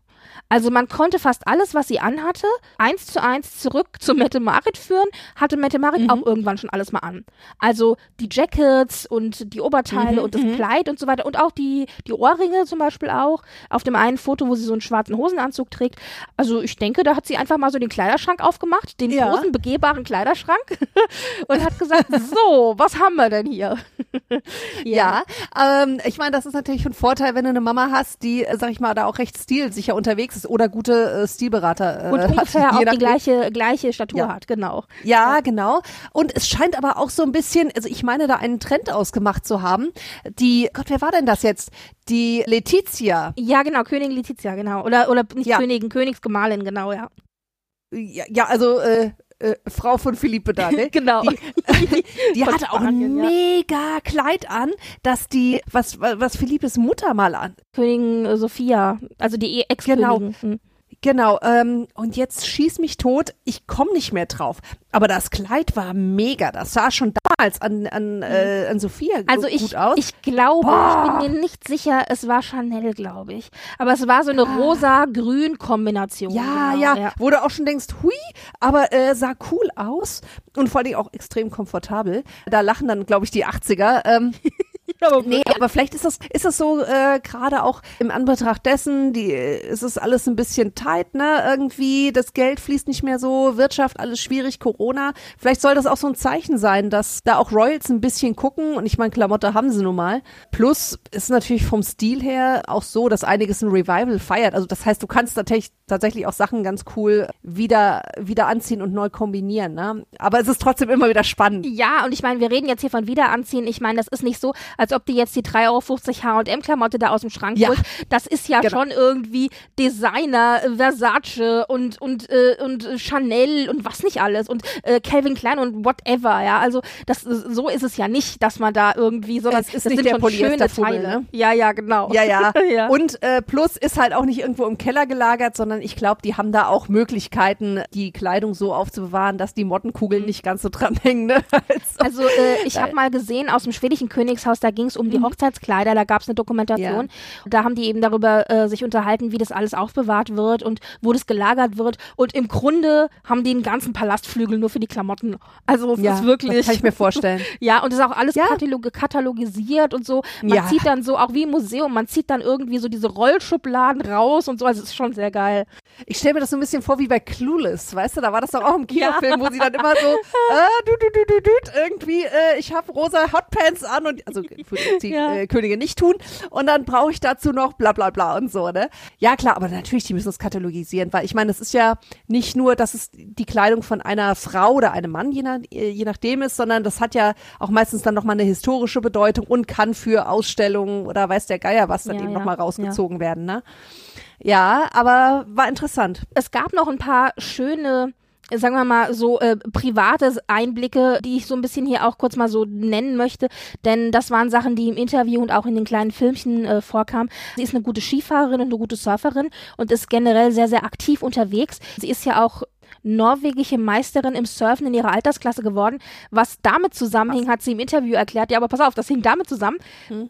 Also man konnte fast alles, was sie anhatte, eins zu eins zurück zu Mette Marit führen, hatte Mette Marit Mhm. auch irgendwann schon alles mal an. Also die Jackets und die Oberteile Mhm, und das Kleid und so weiter und auch die, die Ohrringe zum Beispiel auch. Auf dem einen Foto, wo sie so einen schwarzen Hosenanzug trägt. Also ich denke, da hat sie einfach mal so den Kleiderschrank aufgemacht, den Ja. großen begehbaren Kleiderschrank und hat gesagt, so, was haben wir denn hier? Ja, ähm, ich meine, das ist natürlich ein Vorteil, wenn du eine Mama hast, die, äh, sag ich mal, da auch recht stilsicher unterwegs ist oder gute äh, Stilberater äh, Und hat. ungefähr je auch die gleiche, gleiche Statur Ja. hat, genau. Ja, genau. Und es scheint aber auch so ein bisschen, also ich meine, da einen Trend ausgemacht zu haben. Die, Gott, wer war denn das jetzt? Die Letizia. Ja, genau, Königin Letizia, genau. Oder, oder nicht Ja. Königin, Königsgemahlin, genau, ja. Ja, ja also äh, äh, Frau von Philippe da, ne? Genau. Die, die Von hatte auch ein mega Kleid an, dass die, was, was Philippes Mutter mal an. Königin äh, Sophia, also die Ex-Königin. Hm. Genau, ähm, und jetzt schieß mich tot, ich komme nicht mehr drauf. Aber das Kleid war mega, das sah schon damals an, an, äh, an Sophia Also gut ich, aus. ich glaube, Boah. ich bin mir nicht sicher, es war Chanel, glaube ich. Aber es war so eine rosa-grün-Kombination. ja, genau, ja, wo du auch schon denkst, hui, aber äh, sah cool aus und vor allem auch extrem komfortabel. Da lachen dann, glaube ich, die 80er. Ähm, nee, aber vielleicht ist das, ist das so äh, gerade auch im Anbetracht dessen, die, äh, ist es alles ein bisschen tight, ne? Irgendwie, das Geld fließt nicht mehr so, Wirtschaft, alles schwierig, Corona. Vielleicht soll das auch so ein Zeichen sein, dass da auch Royals ein bisschen gucken und ich meine, Klamotte haben sie nun mal. Plus ist natürlich vom Stil her auch so, dass einiges ein Revival feiert. Also das heißt, du kannst tatsächlich, tatsächlich auch Sachen ganz cool wieder, wieder anziehen und neu kombinieren, ne? Aber es ist trotzdem immer wieder spannend. Ja, und ich meine, wir reden jetzt hier von Wiederanziehen. Ich meine, das ist nicht so, als ob die jetzt die 3,50 Euro H&M-Klamotte da aus dem Schrank Ja. holt. Das ist ja Genau. schon irgendwie Designer, äh, Versace und, und, äh, und äh, Chanel und was nicht alles und äh, Calvin Klein und whatever, ja. Also das, so ist es ja nicht, dass man da irgendwie, ist das nicht sind der schon schöne Teile. ne? Ja, ja, genau. Ja, ja. ja. Und äh, plus ist halt auch nicht irgendwo im Keller gelagert, sondern ich glaube, die haben da auch Möglichkeiten, die Kleidung so aufzubewahren, dass die Mottenkugeln nicht ganz so dranhängen. Ne? Also, Also äh, ich habe mal gesehen aus dem schwedischen Königshaus, da ging es um die Hochzeitskleider, da gab es eine Dokumentation. Da haben die eben darüber äh, sich unterhalten, wie das alles aufbewahrt wird und wo das gelagert wird. Und im Grunde haben die einen ganzen Palastflügel nur für die Klamotten. Also es ja, ist wirklich. das kann ich mir vorstellen. ja, und das ist auch alles Ja. katalog katalogisiert und so. Man Ja. zieht dann so, auch wie im Museum, man zieht dann irgendwie so diese Rollschubladen raus und so. Also es ist schon sehr geil. Ich stelle mir das so ein bisschen vor wie bei Clueless, weißt du? Da war das doch auch im Kinofilm, wo sie dann immer so, äh, du, du, du, du, du, irgendwie, äh, ich habe rosa Hotpants an und, also die Ja. äh, Königin nicht tun und dann brauche ich dazu noch bla bla bla und so, ne? Ja, klar, aber natürlich, die müssen es katalogisieren, weil ich meine, es ist ja nicht nur, dass es die Kleidung von einer Frau oder einem Mann, je, nach, äh, je nachdem ist, sondern das hat ja auch meistens dann nochmal eine historische Bedeutung und kann für Ausstellungen oder weiß der Geier was dann Ja, eben ja, nochmal rausgezogen werden, ne? Ja, aber war interessant. es gab noch ein paar schöne sagen wir mal so äh, private Einblicke, die ich so ein bisschen hier auch kurz mal so nennen möchte, denn das waren Sachen, die im Interview und auch in den kleinen Filmchen äh, vorkamen. Sie ist eine gute Skifahrerin und eine gute Surferin und ist generell sehr sehr aktiv unterwegs. Sie ist ja auch norwegische Meisterin im Surfen in ihrer Altersklasse geworden. Was damit zusammenhing, hat sie im Interview erklärt. Ja, aber pass auf, das hing damit zusammen,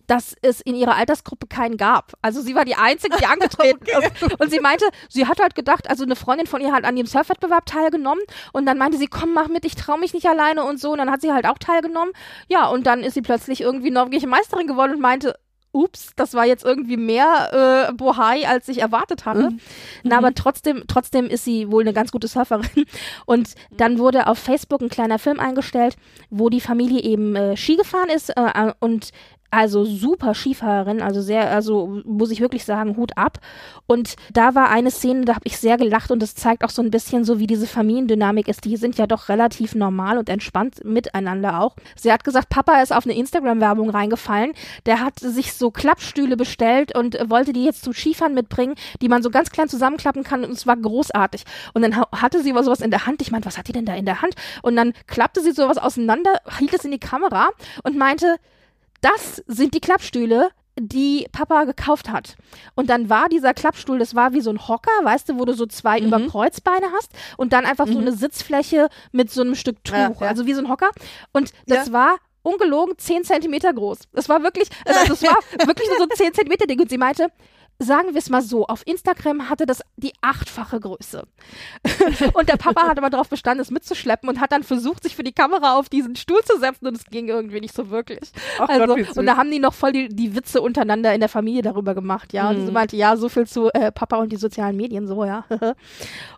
dass es in ihrer Altersgruppe keinen gab. Also sie war die Einzige, die angetreten ist. Und sie meinte, sie hat halt gedacht, also eine Freundin von ihr hat an dem Surfwettbewerb teilgenommen und dann meinte sie, komm, mach mit, ich trau mich nicht alleine und so. Und dann hat sie halt auch teilgenommen. Ja, und dann ist sie plötzlich irgendwie norwegische Meisterin geworden und meinte, ups, das war jetzt irgendwie mehr äh, Bohai, als ich erwartet hatte. Na, aber trotzdem, trotzdem ist sie wohl eine ganz gute Surferin. Und dann wurde auf Facebook ein kleiner Film eingestellt, wo die Familie eben äh, Ski gefahren ist äh, und also super Skifahrerin, also sehr, also muss ich wirklich sagen, Hut ab. Und da war eine Szene, da habe ich sehr gelacht und das zeigt auch so ein bisschen so, wie diese Familiendynamik ist. Die sind ja doch relativ normal und entspannt miteinander auch. Sie hat gesagt, Papa ist auf eine Instagram-Werbung reingefallen. Der hat sich so Klappstühle bestellt und wollte die jetzt zum Skifahren mitbringen, die man so ganz klein zusammenklappen kann und es war großartig. Und dann ha hatte sie aber sowas in der Hand. Ich meinte, was hat die denn da in der Hand? Und dann klappte sie sowas auseinander, hielt es in die Kamera und meinte, das sind die Klappstühle, die Papa gekauft hat. Und dann war dieser Klappstuhl, das war wie so ein Hocker, weißt du, wo du so zwei Mhm. Überkreuzbeine hast und dann einfach so eine Sitzfläche mit so einem Stück Tuch, Ja, ja. also wie so ein Hocker. Und das Ja. war ungelogen 10 Zentimeter groß. Das war wirklich, also das war wirklich so ein 10 Zentimeter Ding. Und sie meinte, sagen wir es mal so, auf Instagram hatte das die achtfache Größe. und der Papa hat aber darauf bestanden, es mitzuschleppen und hat dann versucht, sich für die Kamera auf diesen Stuhl zu setzen und es ging irgendwie nicht so wirklich. Ach also, Gott, und da haben die noch voll die, die Witze untereinander in der Familie darüber gemacht, ja. Und sie Mhm. meinte, ja, so viel zu äh, Papa und die sozialen Medien, so, ja.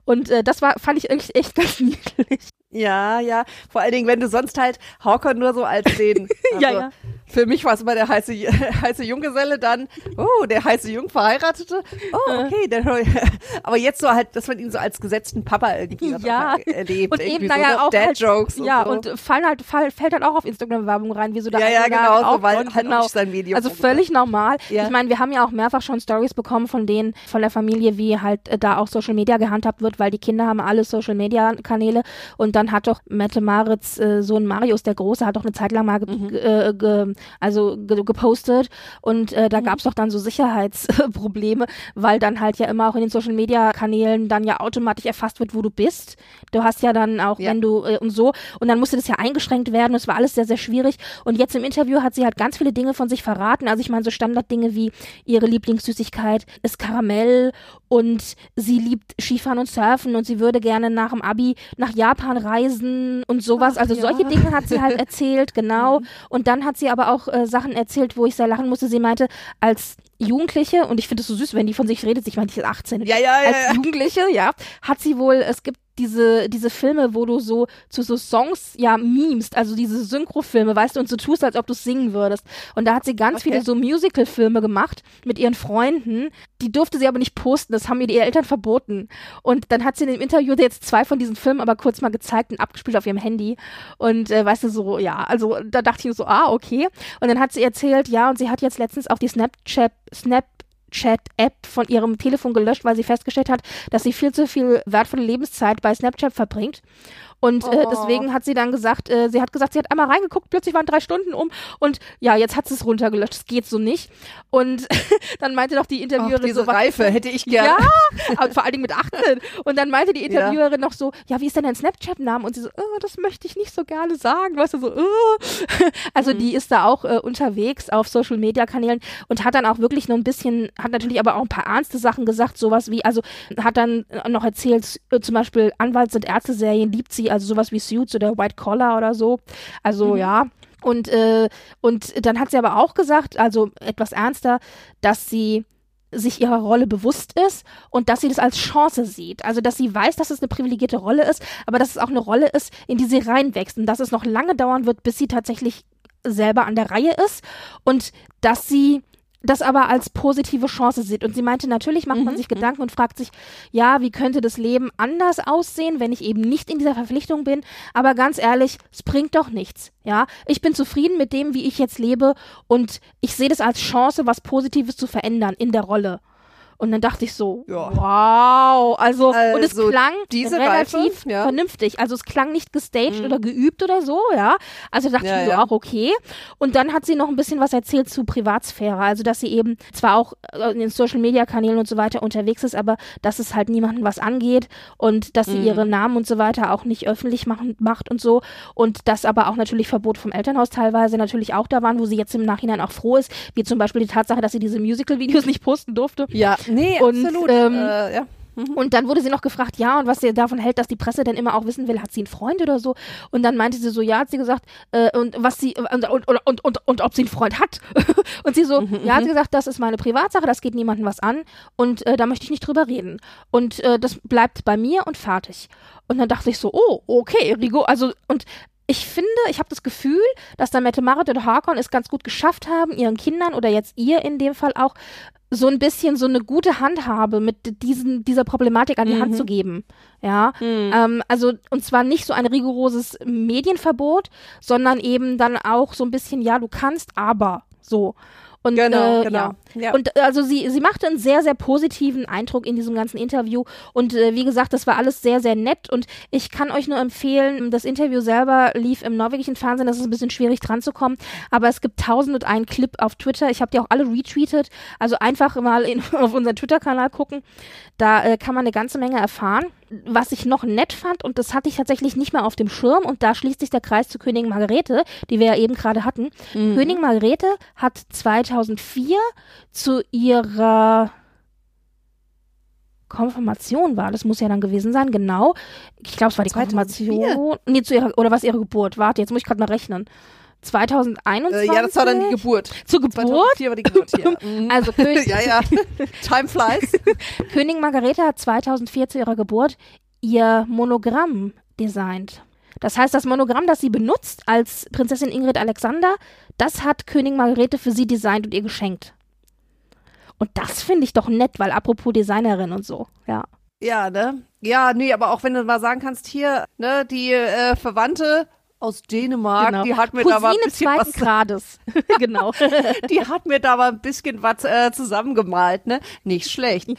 und äh, das war, fand ich echt, echt ganz niedlich. Ja, ja. Vor allen Dingen, wenn du sonst halt Hawkon nur so als den. Also, Ja, ja. Für mich war es immer der heiße, heiße Junggeselle, dann, oh, der heiße Jungverheiratete. Oh, okay. Der, aber jetzt so halt, dass man ihn so als gesetzten Papa irgendwie Ja. erlebt. Und eben, naja, so, ne? auch halt, Dad-Jokes. ja, so. und fallen halt, fall, fällt halt auch auf Instagram-Werbung rein, wie so der Ja, ja, genau, so, weil auch, halt genau. auch sein Medium Also völlig normal. Ja. Ich meine, wir haben ja auch mehrfach schon Stories bekommen von denen, von der Familie, wie halt äh, da auch Social Media gehandhabt wird, weil die Kinder haben alle Social Media Kanäle und dann hat doch Mette Marits äh, Sohn Marius, der Große, hat doch eine Zeit lang mal Mhm. äh, also ge gepostet und äh, Mhm. da gab's doch dann so Sicherheitsprobleme, weil dann halt ja immer auch in den Social Media Kanälen dann ja automatisch erfasst wird, wo du bist. Du hast ja dann auch, Ja. wenn du äh, und so und dann musste das ja eingeschränkt werden und es war alles sehr, sehr schwierig und jetzt im Interview hat sie halt ganz viele Dinge von sich verraten. Also ich meine so Standarddinge wie ihre Lieblingssüßigkeit ist Karamell und sie liebt Skifahren und Surfen und sie würde gerne nach dem Abi nach Japan reisen und sowas. Ach, also ja. solche Dinge hat sie halt erzählt, genau. Und dann hat sie aber auch äh, Sachen erzählt, wo ich sehr lachen musste. Sie meinte, als Jugendliche, und ich finde es so süß, wenn die von sich redet, ich meine, die ist 18. Ja, ja, ja, Als. Jugendliche, ja, hat sie wohl, es gibt diese, diese Filme, wo du so zu so Songs ja memest, also diese Synchrofilme, weißt du, und so tust, als ob du singen würdest. Und da hat sie ganz Okay. viele so Musical-Filme gemacht mit ihren Freunden. Die durfte sie aber nicht posten, das haben ihr die Eltern verboten. Und dann hat sie in dem Interview jetzt zwei von diesen Filmen aber kurz mal gezeigt und abgespielt auf ihrem Handy. Und äh, weißt du, so, ja, also da dachte ich so, ah, okay. Und dann hat sie erzählt, ja, und sie hat jetzt letztens auch die Snapchat, Snap Chat-App von ihrem Telefon gelöscht, weil sie festgestellt hat, dass sie viel zu viel wertvolle Lebenszeit bei Snapchat verbringt. Und äh, Oh. deswegen hat sie dann gesagt, äh, sie hat gesagt, sie hat einmal reingeguckt, plötzlich waren drei Stunden um und ja, jetzt hat sie es runtergelöscht, es geht so nicht. Und dann meinte doch die Interviewerin diese so, was- Reife hätte ich gerne. ja, aber vor allen Dingen mit 18. Und dann meinte die Ja. Interviewerin noch so, ja, wie ist denn dein Snapchat-Name? Und sie so, oh, das möchte ich nicht so gerne sagen. Weißt du, so, oh. Also Mhm. die ist da auch äh, unterwegs auf Social-Media-Kanälen und hat dann auch wirklich nur ein bisschen, hat natürlich aber auch ein paar ernste Sachen gesagt, sowas wie, also hat dann noch erzählt, äh, zum Beispiel Anwalts- und Ärzte-Serien liebt sie, also sowas wie Suits oder White Collar oder so. Also Mhm. ja. Und, äh, und dann hat sie aber auch gesagt, also etwas ernster, dass sie sich ihrer Rolle bewusst ist und dass sie das als Chance sieht. Also, dass sie weiß, dass es eine privilegierte Rolle ist, aber dass es auch eine Rolle ist, in die sie reinwächst und dass es noch lange dauern wird, bis sie tatsächlich selber an der Reihe ist und dass sie das aber als positive Chance sieht. Und sie meinte, natürlich macht man Mhm, sich Gedanken und fragt sich, ja, wie könnte das Leben anders aussehen, wenn ich eben nicht in dieser Verpflichtung bin? Aber ganz ehrlich, es bringt doch nichts. Ja, ich bin zufrieden mit dem, wie ich jetzt lebe und ich sehe das als Chance, was Positives zu verändern in der Rolle. Und dann dachte ich so, Ja. wow, also, und es Also, klang relativ Reife, ja. vernünftig. Also es klang nicht gestaged Mhm. oder geübt oder so, ja. Also dachte Ja, ich mir ja. so, auch okay. Und dann hat sie noch ein bisschen was erzählt zu Privatsphäre. Also dass sie eben zwar auch äh, in den Social Media Kanälen und so weiter unterwegs ist, aber dass es halt niemandem was angeht und dass sie Mhm. ihre Namen und so weiter auch nicht öffentlich machen, macht und so. Und dass aber auch natürlich Verbote vom Elternhaus teilweise natürlich auch da waren, wo sie jetzt im Nachhinein auch froh ist, wie zum Beispiel die Tatsache, dass sie diese Musical-Videos nicht posten durfte. Ja, nee, Und, absolut. ähm, äh, ja. Und dann wurde sie noch gefragt, ja, und was sie davon hält, dass die Presse denn immer auch wissen will, hat sie einen Freund oder so? Und dann meinte sie so, ja, hat sie gesagt, äh, und was sie, und, und, und, und, und, und ob sie einen Freund hat. und sie so, Mhm, ja, hat sie gesagt, das ist meine Privatsache, das geht niemandem was an und äh, da möchte ich nicht drüber reden. Und äh, das bleibt bei mir und fertig. Und dann dachte ich so, oh, okay, Rigo, also, und ich finde, ich habe das Gefühl, dass da Mette Marit und Harkon es ganz gut geschafft haben, ihren Kindern oder jetzt ihr in dem Fall auch so ein bisschen so eine gute Handhabe mit diesen, dieser Problematik an die Hand Mhm. zu geben. Ja, Mhm. ähm, also und zwar nicht so ein rigoroses Medienverbot, sondern eben dann auch so ein bisschen, ja, du kannst, aber so. Und, Genau, äh, genau. Ja. Ja. Und äh, also sie, sie machte einen sehr, sehr positiven Eindruck in diesem ganzen Interview. Und äh, wie gesagt, das war alles sehr, sehr nett. Und ich kann euch nur empfehlen, das Interview selber lief im norwegischen Fernsehen. Das ist ein bisschen schwierig dran zu kommen. Aber es gibt tausend und einen Clip auf Twitter. Ich habe die auch alle retweetet. Also einfach mal in, auf unseren Twitter-Kanal gucken. Da äh, kann man eine ganze Menge erfahren. Was ich noch nett fand, und das hatte ich tatsächlich nicht mehr auf dem Schirm, und da schließt sich der Kreis zu Königin Margarete, die wir ja eben gerade hatten. Mhm. Königin Margarete hat 2004 zu ihrer Konfirmation war. Das muss ja dann gewesen sein, genau. Ich glaube, es war die 2004. Konfirmation. Nee, zu ihrer, oder was ihre Geburt? Warte, jetzt muss ich gerade mal rechnen. 2021. Äh, ja, das war dann die Geburt. Zur Geburt? 2004 war die Geburt hier. Mhm. Also König, ja, ja. Time flies. Königin Margarete hat 2004 zu ihrer Geburt ihr Monogramm designt. Das heißt, das Monogramm, das sie benutzt als Prinzessin Ingrid Alexander, das hat Königin Margarete für sie designt und ihr geschenkt. Und das finde ich doch nett, weil apropos Designerin und so, ja. Ja, ne? Ja, nee, aber auch wenn du mal sagen kannst, hier, ne, die äh, Verwandte aus Dänemark, genau. die hat mir da mal ein Cousine bisschen zweiten was, Grades. genau. die hat mir da mal ein bisschen was äh, zusammengemalt, ne? Nicht schlecht.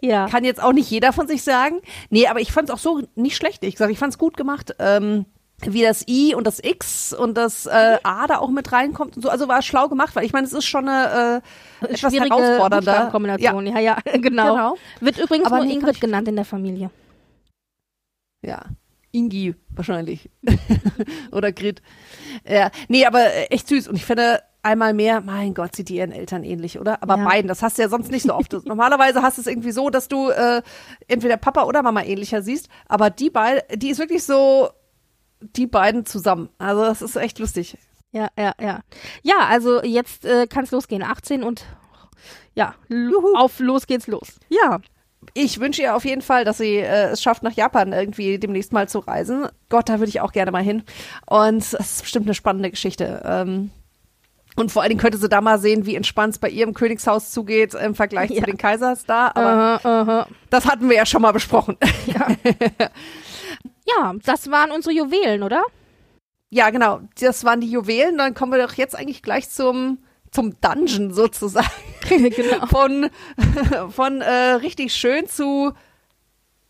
ja. Kann jetzt auch nicht jeder von sich sagen. Nee, aber ich fand's auch so nicht schlecht. Ich sag, ich fand's gut gemacht. Ähm, wie das I und das X und das äh, A da auch mit reinkommt und so. Also war schlau gemacht, weil ich meine, es ist schon eine äh, etwas Schwierige herausfordernder. Kombination. Ja. ja, ja, genau. Genau. Wird übrigens Aber nur nee, fand Ingrid genannt in der Familie. Ja. Ingi wahrscheinlich. Oder Grit. Ja. Nee, aber äh, echt süß. Und ich finde, einmal mehr, mein Gott, sieht die ihren Eltern ähnlich, oder? Aber Ja. beiden, das hast du ja sonst nicht so oft. Normalerweise hast du es irgendwie so, dass du äh, entweder Papa oder Mama ähnlicher siehst. Aber die beiden, die ist wirklich so, die beiden zusammen. Also das ist echt lustig. Ja, ja, ja. Ja, also jetzt äh, kann es losgehen. 18 und ja, l- auf los geht's los. Ja. Ich wünsche ihr auf jeden Fall, dass sie äh, es schafft, nach Japan irgendwie demnächst mal zu reisen. Gott, da würde ich auch gerne mal hin. Und es ist bestimmt eine spannende Geschichte. Ähm, und vor allen Dingen könnte sie da mal sehen, wie entspannt es bei ihrem Königshaus zugeht im Vergleich Ja. zu den Kaisers da. Aber Aha, aha. das hatten wir ja schon mal besprochen. Ja, das waren unsere Juwelen, oder? ja, genau. Das waren die Juwelen. Dann kommen wir doch jetzt eigentlich gleich zum, zum Dungeon sozusagen. genau. Von, von äh, richtig schön zu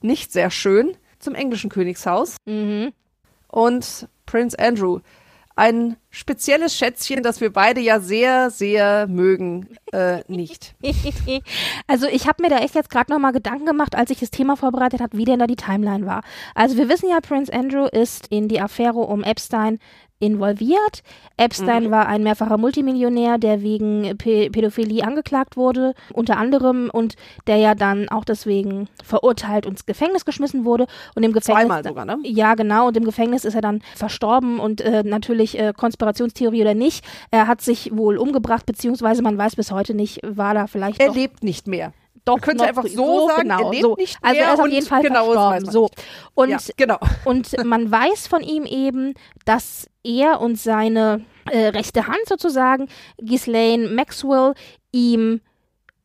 nicht sehr schön zum englischen Königshaus. Mhm. und Prince Andrew. Ein spezielles Schätzchen, das wir beide ja sehr, sehr mögen, äh, nicht. Also ich habe mir da echt jetzt gerade nochmal Gedanken gemacht, als ich das Thema vorbereitet habe, wie denn da die Timeline war. Also wir wissen ja, Prince Andrew ist in die Affäre um Epstein involviert. Epstein war ein mehrfacher Multimillionär, der wegen P Pädophilie angeklagt wurde, unter anderem, und der ja dann auch deswegen verurteilt und ins Gefängnis geschmissen wurde. Und im Gefängnis Zweimal sogar, ne? Ja, genau. Und im Gefängnis ist er dann verstorben und äh, natürlich äh, Konspirationstheorie oder nicht. Er hat sich wohl umgebracht, beziehungsweise man weiß bis heute nicht, war da vielleicht Er lebt nicht mehr. Doch könnte noch einfach so sagen, genau, er lebt so. nicht Also mehr er ist auf jeden Fall genau, verstorben. So. Und ja, genau. und man weiß von ihm eben, dass er und seine äh, rechte Hand sozusagen, Ghislaine Maxwell, ihm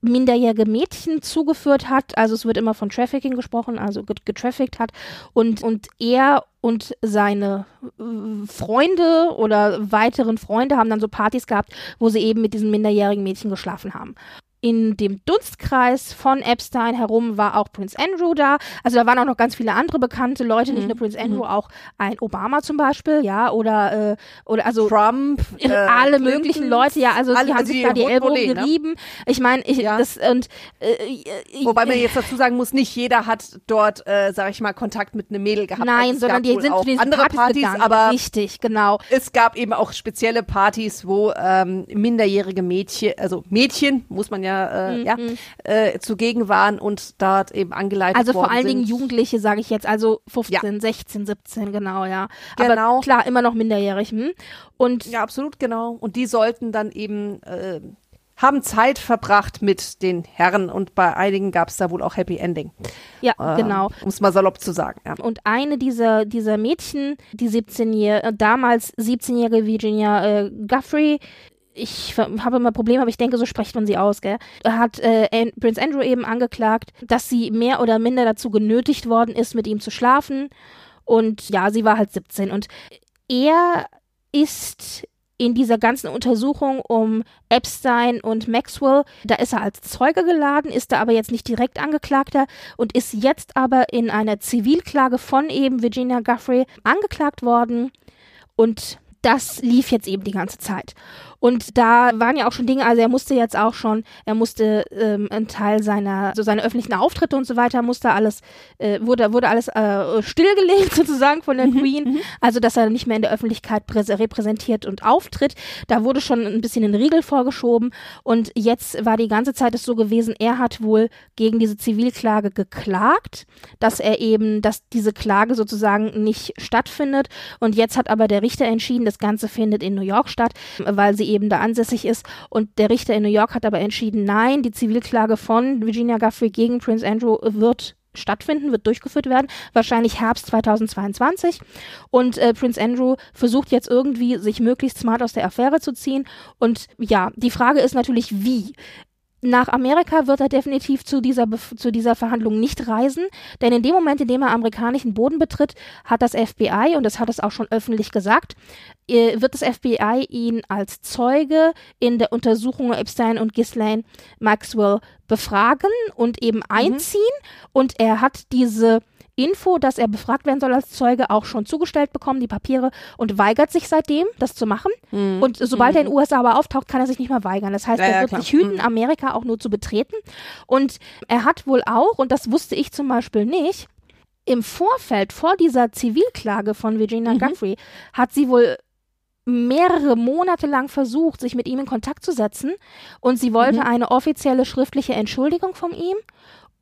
minderjährige Mädchen zugeführt hat. Also es wird immer von Trafficking gesprochen, also get getraffickt hat. Und, und er und seine äh, Freunde oder weiteren Freunde haben dann so Partys gehabt, wo sie eben mit diesen minderjährigen Mädchen geschlafen haben. In dem Dunstkreis von Epstein herum war auch Prince Andrew da. Also da waren auch noch ganz viele andere bekannte Leute, nicht nur Prince Andrew, auch ein Obama zum Beispiel, ja, oder, äh, oder also Trump, äh, alle Clinton, möglichen Leute, ja, also alle- die haben sich da die Ellbogen Volée, ne? gerieben. Ich meine, ich, Ja. das und äh, äh, Wobei man jetzt dazu sagen muss, nicht jeder hat dort, äh, sag ich mal, Kontakt mit einem Mädel gehabt. Nein, Also sondern die sind zu diesen andere Partys, Partys, gegangen. aber Richtig, genau. es gab eben auch spezielle Partys, wo ähm, minderjährige Mädchen, also Mädchen, muss man ja, äh, ja, äh, zugegen waren und dort eben angeleitet Mhm. Also worden vor allen sind. Dingen Jugendliche, sage ich jetzt, also 15, 16, 17, genau, ja. Genau. Aber klar, immer noch minderjährig. Hm? Und Ja, absolut, genau. Und die sollten dann eben, äh, haben Zeit verbracht mit den Herren und bei einigen gab es da wohl auch Happy Ending. ja, Äh, genau. Um es mal salopp zu sagen. Ja. Und eine dieser, dieser Mädchen, die 17-jährige, äh, damals 17-jährige Virginia äh, Guthrie, ich habe immer Probleme, aber ich denke, so spricht man sie aus, gell? Hat äh, Prince Andrew eben angeklagt, dass sie mehr oder minder dazu genötigt worden ist, mit ihm zu schlafen. Und ja, sie war halt 17. Und er ist in dieser ganzen Untersuchung um Epstein und Maxwell, da ist er als Zeuge geladen, ist da aber jetzt nicht direkt Angeklagter und ist jetzt aber in einer Zivilklage von eben Virginia Guthrie angeklagt worden und das lief jetzt eben die ganze Zeit. Und da waren ja auch schon Dinge, also er musste jetzt auch schon, er musste ähm, einen Teil seiner, so seine öffentlichen Auftritte und so weiter, musste alles, äh, wurde, wurde alles äh, stillgelegt sozusagen von der Mhm, Queen. Also, dass er nicht mehr in der Öffentlichkeit präse- repräsentiert und auftritt. Da wurde schon ein bisschen ein Riegel vorgeschoben. Und jetzt war die ganze Zeit es so gewesen, er hat wohl gegen diese Zivilklage geklagt, dass er eben, dass diese Klage sozusagen nicht stattfindet. Und jetzt hat aber der Richter entschieden, das Ganze findet in New York statt, weil sie eben da ansässig ist. Und der Richter in New York hat aber entschieden, nein, die Zivilklage von Virginia Guthrie gegen Prince Andrew wird stattfinden, wird durchgeführt werden, wahrscheinlich Herbst 2022. Und äh, Prince Andrew versucht jetzt irgendwie, sich möglichst smart aus der Affäre zu ziehen. Und ja, die Frage ist natürlich, wie nach Amerika wird er definitiv zu dieser, Bef- zu dieser Verhandlung nicht reisen, denn in dem Moment, in dem er amerikanischen Boden betritt, hat das FBI, und das hat es auch schon öffentlich gesagt, äh, wird das FBI ihn als Zeuge in der Untersuchung Epstein und Ghislaine Maxwell befragen und eben einziehen. Und er hat diese Info, dass er befragt werden soll als Zeuge, auch schon zugestellt bekommen, die Papiere, und weigert sich seitdem, das zu machen. Und sobald er in den USA aber auftaucht, kann er sich nicht mehr weigern. Das heißt, Ja, er ja, wird klar. sich hüten, Amerika auch nur zu betreten. Und er hat wohl auch, und das wusste ich zum Beispiel nicht, im Vorfeld vor dieser Zivilklage von Virginia Guthrie hat sie wohl mehrere Monate lang versucht, sich mit ihm in Kontakt zu setzen und sie wollte eine offizielle schriftliche Entschuldigung von ihm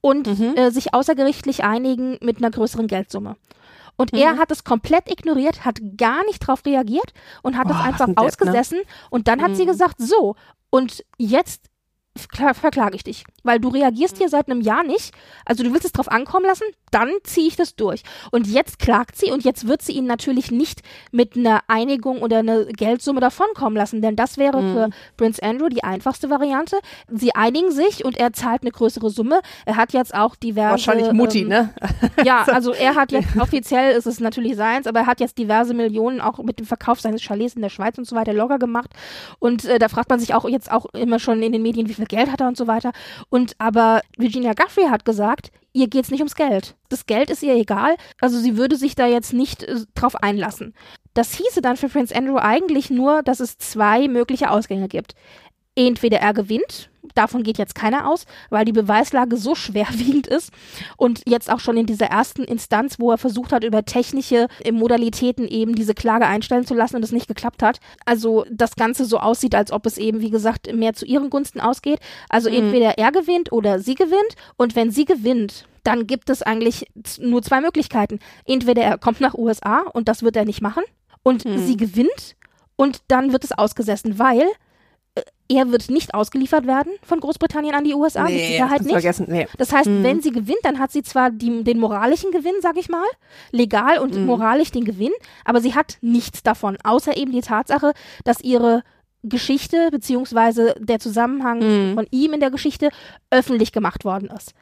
und äh, sich außergerichtlich einigen mit einer größeren Geldsumme. Und er hat es komplett ignoriert, hat gar nicht drauf reagiert und hat es Boah, einfach ein Depp, ne? ausgesessen. Und dann hat sie gesagt, so, und jetzt verklage ich dich, weil du reagierst hier seit einem Jahr nicht. Also du willst es drauf ankommen lassen, dann ziehe ich das durch. Und jetzt klagt sie und jetzt wird sie ihn natürlich nicht mit einer Einigung oder einer Geldsumme davonkommen lassen, denn das wäre für Prince Andrew die einfachste Variante. Sie einigen sich und er zahlt eine größere Summe. Er hat jetzt auch diverse Wahrscheinlich Mutti, ähm, ne? ja, also er hat jetzt offiziell ist es natürlich seins, aber er hat jetzt diverse Millionen auch mit dem Verkauf seines Chalets in der Schweiz und so weiter locker gemacht. Und äh, da fragt man sich auch jetzt auch immer schon in den Medien, wie viel Geld hat er und so weiter. Und aber Virginia Guthrie hat gesagt, ihr geht's nicht ums Geld. Das Geld ist ihr egal. Also sie würde sich da jetzt nicht äh, drauf einlassen. Das hieße dann für Prince Andrew eigentlich nur, dass es zwei mögliche Ausgänge gibt. Entweder er gewinnt, davon geht jetzt keiner aus, weil die Beweislage so schwerwiegend ist und jetzt auch schon in dieser ersten Instanz, wo er versucht hat, über technische Modalitäten eben diese Klage einstellen zu lassen und es nicht geklappt hat. Also das Ganze so aussieht, als ob es eben, wie gesagt, mehr zu ihren Gunsten ausgeht. Also entweder er gewinnt oder sie gewinnt und wenn sie gewinnt, dann gibt es eigentlich nur zwei Möglichkeiten. Entweder er kommt nach USA und das wird er nicht machen und sie gewinnt und dann wird es ausgesessen, weil er wird nicht ausgeliefert werden von Großbritannien an die USA, mit Sicherheit nicht. vergessen. Nee. Das heißt, wenn sie gewinnt, dann hat sie zwar die, den moralischen Gewinn, sag ich mal, legal und moralisch den Gewinn, aber sie hat nichts davon, außer eben die Tatsache, dass ihre Geschichte beziehungsweise der Zusammenhang von ihm in der Geschichte öffentlich gemacht worden ist.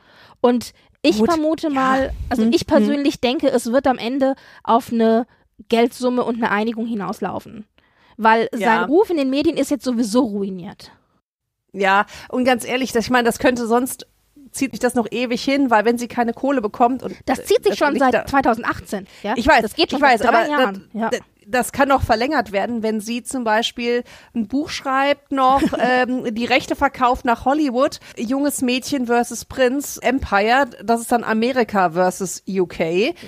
Und ich Gut, vermute ja. mal, also ich persönlich denke, es wird am Ende auf eine Geldsumme und eine Einigung hinauslaufen. Weil Ja. sein Ruf in den Medien ist jetzt sowieso ruiniert. Ja, und ganz ehrlich, das, ich meine, das könnte sonst zieht sich das noch ewig hin, weil wenn sie keine Kohle bekommt und Das zieht sich das schon liegt seit da- 2018. Ja? Ich weiß, das geht schon ich weiß, seit drei aber Jahren. Das, ja. Das, kann noch verlängert werden, wenn sie zum Beispiel ein Buch schreibt, noch ähm, die Rechte verkauft nach Hollywood, junges Mädchen versus Prinz, Empire, das ist dann Amerika versus UK.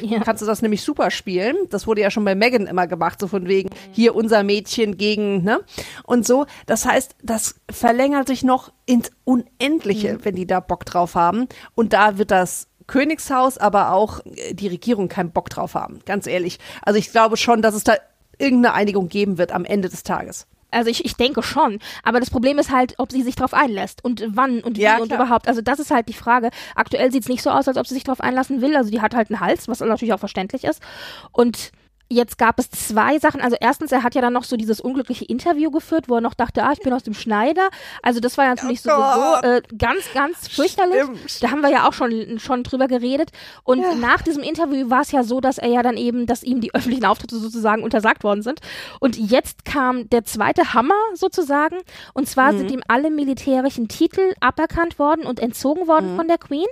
Ja. Kannst du das nämlich super spielen. Das wurde ja schon bei Megan immer gemacht, so von wegen hier unser Mädchen gegen, ne? Und so, das heißt, das verlängert sich noch ins Unendliche, Mhm. wenn die da Bock drauf haben. Und da wird das Königshaus, aber auch äh, die Regierung keinen Bock drauf haben, ganz ehrlich. Also ich glaube schon, dass es da irgendeine Einigung geben wird am Ende des Tages. Also ich, ich denke schon. Aber das Problem ist halt, ob sie sich darauf einlässt und wann und wie Ja, und überhaupt. Also das ist halt die Frage. Aktuell sieht es nicht so aus, als ob sie sich darauf einlassen will. Also die hat halt einen Hals, was natürlich auch verständlich ist. Und jetzt gab es zwei Sachen. Also erstens, er hat ja dann noch so dieses unglückliche Interview geführt, wo er noch dachte, ah, ich bin aus dem Schneider. Also das war natürlich Oh sowieso äh, ganz, ganz fürchterlich. Stimmt. Da haben wir ja auch schon, schon drüber geredet. Und nach diesem Interview war es ja so, dass er ja dann eben, dass ihm die öffentlichen Auftritte sozusagen untersagt worden sind. Und jetzt kam der zweite Hammer sozusagen. Und zwar sind ihm alle militärischen Titel aberkannt worden und entzogen worden von der Queen.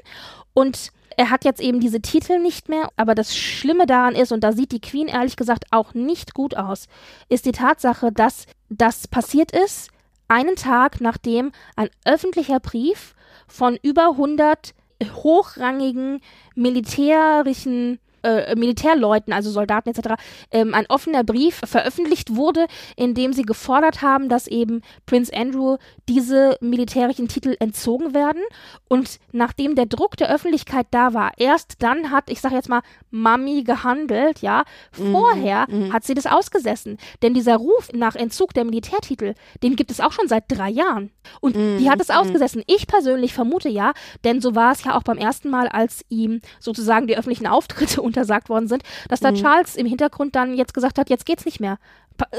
Und er hat jetzt eben diese Titel nicht mehr, aber das Schlimme daran ist, und da sieht die Queen ehrlich gesagt auch nicht gut aus, ist die Tatsache, dass das passiert ist, einen Tag nachdem ein öffentlicher Brief von über 100 hochrangigen militärischen äh, Militärleuten, also Soldaten etc., ähm, ein offener Brief veröffentlicht wurde, in dem sie gefordert haben, dass eben Prince Andrew diese militärischen Titel entzogen werden. Und nachdem der Druck der Öffentlichkeit da war, erst dann hat, ich sage jetzt mal, Mami gehandelt, ja. Mhm, Vorher hat sie das ausgesessen. Denn dieser Ruf nach Entzug der Militärtitel, den gibt es auch schon seit drei Jahren. Und Mhm, die hat es ausgesessen. Ich persönlich vermute ja, denn so war es ja auch beim ersten Mal, als ihm sozusagen die öffentlichen Auftritte untersagt worden sind, dass Mhm. da Charles im Hintergrund dann jetzt gesagt hat, jetzt geht's nicht mehr.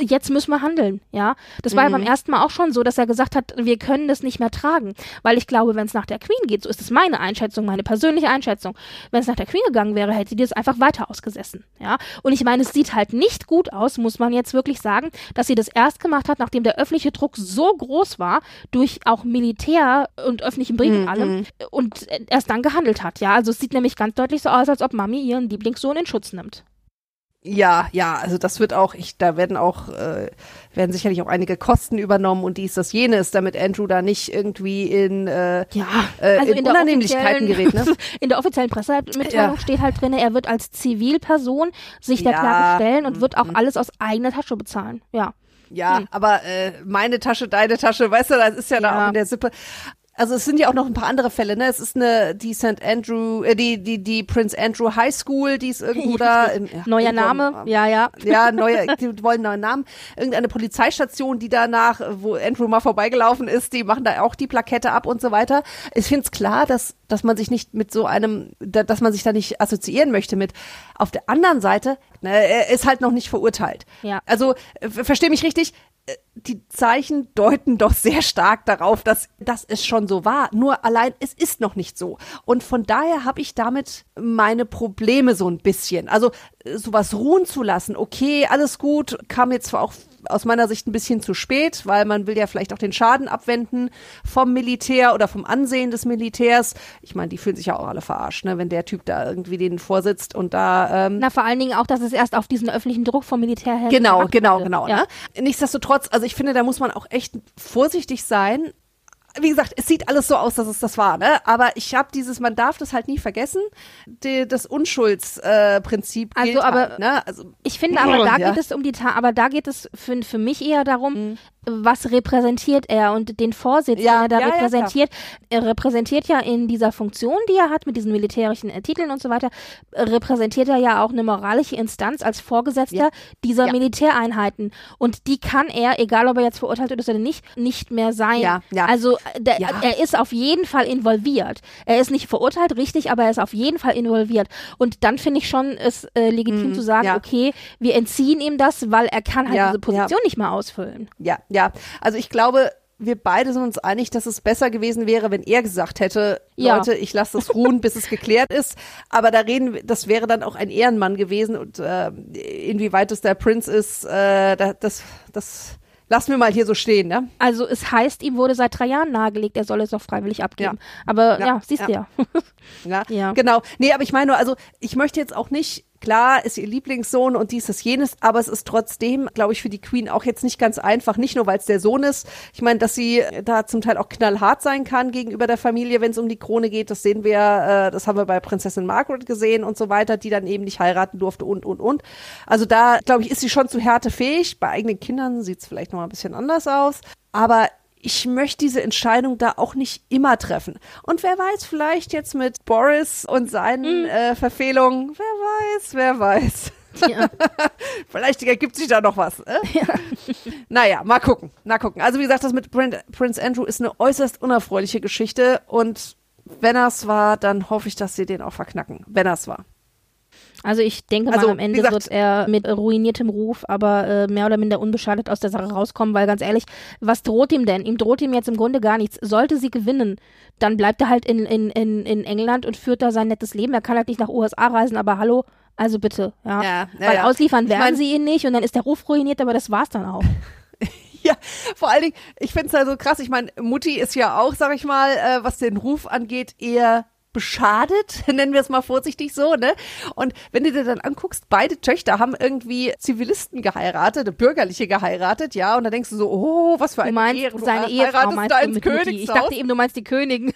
Jetzt müssen wir handeln, ja. Das war ja Mhm. beim ersten Mal auch schon so, dass er gesagt hat, wir können das nicht mehr tragen. Weil ich glaube, wenn es nach der Queen geht, so ist es meine Einschätzung, meine persönliche Einschätzung, wenn es nach der Queen gegangen wäre, hätte die das einfach weiter ausgesessen, ja. Und ich meine, es sieht halt nicht gut aus, muss man jetzt wirklich sagen, dass sie das erst gemacht hat, nachdem der öffentliche Druck so groß war, durch auch Militär und öffentlichen Brief Mhm. und allem, und erst dann gehandelt hat, ja. Also es sieht nämlich ganz deutlich so aus, als ob Mami ihren Lieblingssohn in Schutz nimmt. Ja, ja, also das wird auch, ich, da werden auch, äh, werden sicherlich auch einige Kosten übernommen und dies, das, jenes, damit Andrew da nicht irgendwie in, äh, Ja, äh, also in, in der Unannehmlichkeiten gerät, ne? In der offiziellen Pressemitteilung Ja. steht halt drin, er wird als Zivilperson sich der Ja, Klage stellen und wird auch mhm. alles aus eigener Tasche bezahlen. Ja. Ja, aber äh, meine Tasche, deine Tasche, weißt du, das ist ja, da Ja. auch in der Sippe. Also es sind ja auch noch ein paar andere Fälle, ne? Es ist eine die St. Andrew, äh, die die die Prince Andrew High School, die ist irgendwo da. In, ja, Neuer Name, ja, ja. Ja, neue, die wollen einen neuen Namen. Irgendeine Polizeistation, die danach, wo Andrew mal vorbeigelaufen ist, die machen da auch die Plakette ab und so weiter. Ich finde es klar, dass, dass man sich nicht mit so einem, da- dass man sich da nicht assoziieren möchte mit. Auf der anderen Seite, ne, er ist halt noch nicht verurteilt. Ja. Also, äh, versteh mich richtig, die Zeichen deuten doch sehr stark darauf, dass, dass es schon so war. Nur allein, es ist noch nicht so. Und von daher habe ich damit meine Probleme so ein bisschen. Also äh, sowas ruhen zu lassen, okay, alles gut, kam jetzt zwar auch aus meiner Sicht ein bisschen zu spät, weil man will ja vielleicht auch den Schaden abwenden vom Militär oder vom Ansehen des Militärs. Ich meine, die fühlen sich ja auch alle verarscht, ne, wenn der Typ da irgendwie denen vorsitzt und da ähm, Na, vor allen Dingen auch, dass es erst auf diesen öffentlichen Druck vom Militär her Genau, genau, wurde. genau. Ja. Ne? Nichtsdestotrotz, also ich finde, da muss man auch echt vorsichtig sein. Wie gesagt, es sieht alles so aus, dass es das war, ne? Aber ich habe dieses, man darf das halt nie vergessen, die, das Unschuldsprinzip äh, Also, aber- halt, ne? Also Ich finde aber, da Ja. Mhm. geht es um die Ta aber da geht es für, für mich eher darum, was repräsentiert er und den Vorsitz, Ja, den er da ja, ja, repräsentiert. er repräsentiert ja in dieser Funktion, die er hat, mit diesen militärischen äh, Titeln und so weiter, äh, repräsentiert er ja auch eine moralische Instanz als Vorgesetzter Ja. dieser Ja. Militäreinheiten. Und die kann er, egal ob er jetzt verurteilt ist oder nicht, nicht mehr sein. Ja, ja. Also äh, der, Ja. er ist auf jeden Fall involviert. Er ist nicht verurteilt, richtig, aber er ist auf jeden Fall involviert. Und dann finde ich schon es äh, legitim Mhm, zu sagen, ja. okay, wir entziehen ihm das, weil er kann halt Ja, diese Position nicht mehr ausfüllen. ja, ja. Also ich glaube, wir beide sind uns einig, dass es besser gewesen wäre, wenn er gesagt hätte, Ja. Leute, ich lasse das ruhen, bis es geklärt ist. Aber da reden, wir- das wäre dann auch ein Ehrenmann gewesen und äh, inwieweit es der Prinz ist, äh, da, das, das lassen wir mal hier so stehen, ne? Also es heißt, ihm wurde seit drei Jahren nahegelegt, er soll es auch freiwillig abgeben. Aber ja, Ja, siehst du ja. Ja, Ja. genau. Nee, aber ich meine nur, also ich möchte jetzt auch nicht, klar ist ihr Lieblingssohn und dies, das, jenes, aber es ist trotzdem, glaube ich, für die Queen auch jetzt nicht ganz einfach, nicht nur, weil es der Sohn ist. Ich meine, dass sie da zum Teil auch knallhart sein kann gegenüber der Familie, wenn es um die Krone geht, das sehen wir, äh, das haben wir bei Prinzessin Margaret gesehen und so weiter, die dann eben nicht heiraten durfte und, und, und. Also da, glaube ich, ist sie schon zu härtefähig. Bei eigenen Kindern sieht es vielleicht noch mal ein bisschen anders aus. Aber ich möchte diese Entscheidung da auch nicht immer treffen. Und wer weiß, vielleicht jetzt mit Boris und seinen äh, Verfehlungen, wer weiß, wer weiß. ja. Vielleicht ergibt sich da noch was. Äh? naja, mal gucken, mal gucken. Also wie gesagt, das mit Prin Prince Andrew ist eine äußerst unerfreuliche Geschichte und wenn er's war, dann hoffe ich, dass sie den auch verknacken. Wenn er's war. Also ich denke Also, mal, am Ende gesagt- wird er mit ruiniertem Ruf, aber äh, mehr oder minder unbeschadet aus der Sache rauskommen, weil ganz ehrlich, was droht ihm denn? Ihm droht ihm jetzt im Grunde gar nichts. Sollte sie gewinnen, dann bleibt er halt in, in, in, in England und führt da sein nettes Leben. Er kann halt nicht nach USA reisen, aber hallo, also bitte, ja. Ja, ja, weil ja. ausliefern Ich werden mein- sie ihn nicht und dann ist der Ruf ruiniert, aber das war's dann auch. Ja, vor allen Dingen, ich finde es halt so krass. Ich meine, Mutti ist ja auch, sag ich mal, äh, was den Ruf angeht, eher beschadet, nennen wir es mal vorsichtig so, ne? Und wenn du dir dann anguckst, beide Töchter haben irgendwie Zivilisten geheiratet, bürgerliche geheiratet, ja, und dann denkst du so, oh, was für Du eine meinst Ehre, du seine Ehefrau meinst da du ins mit Mutti. Ich Königshaus. dachte eben, du meinst die Königin.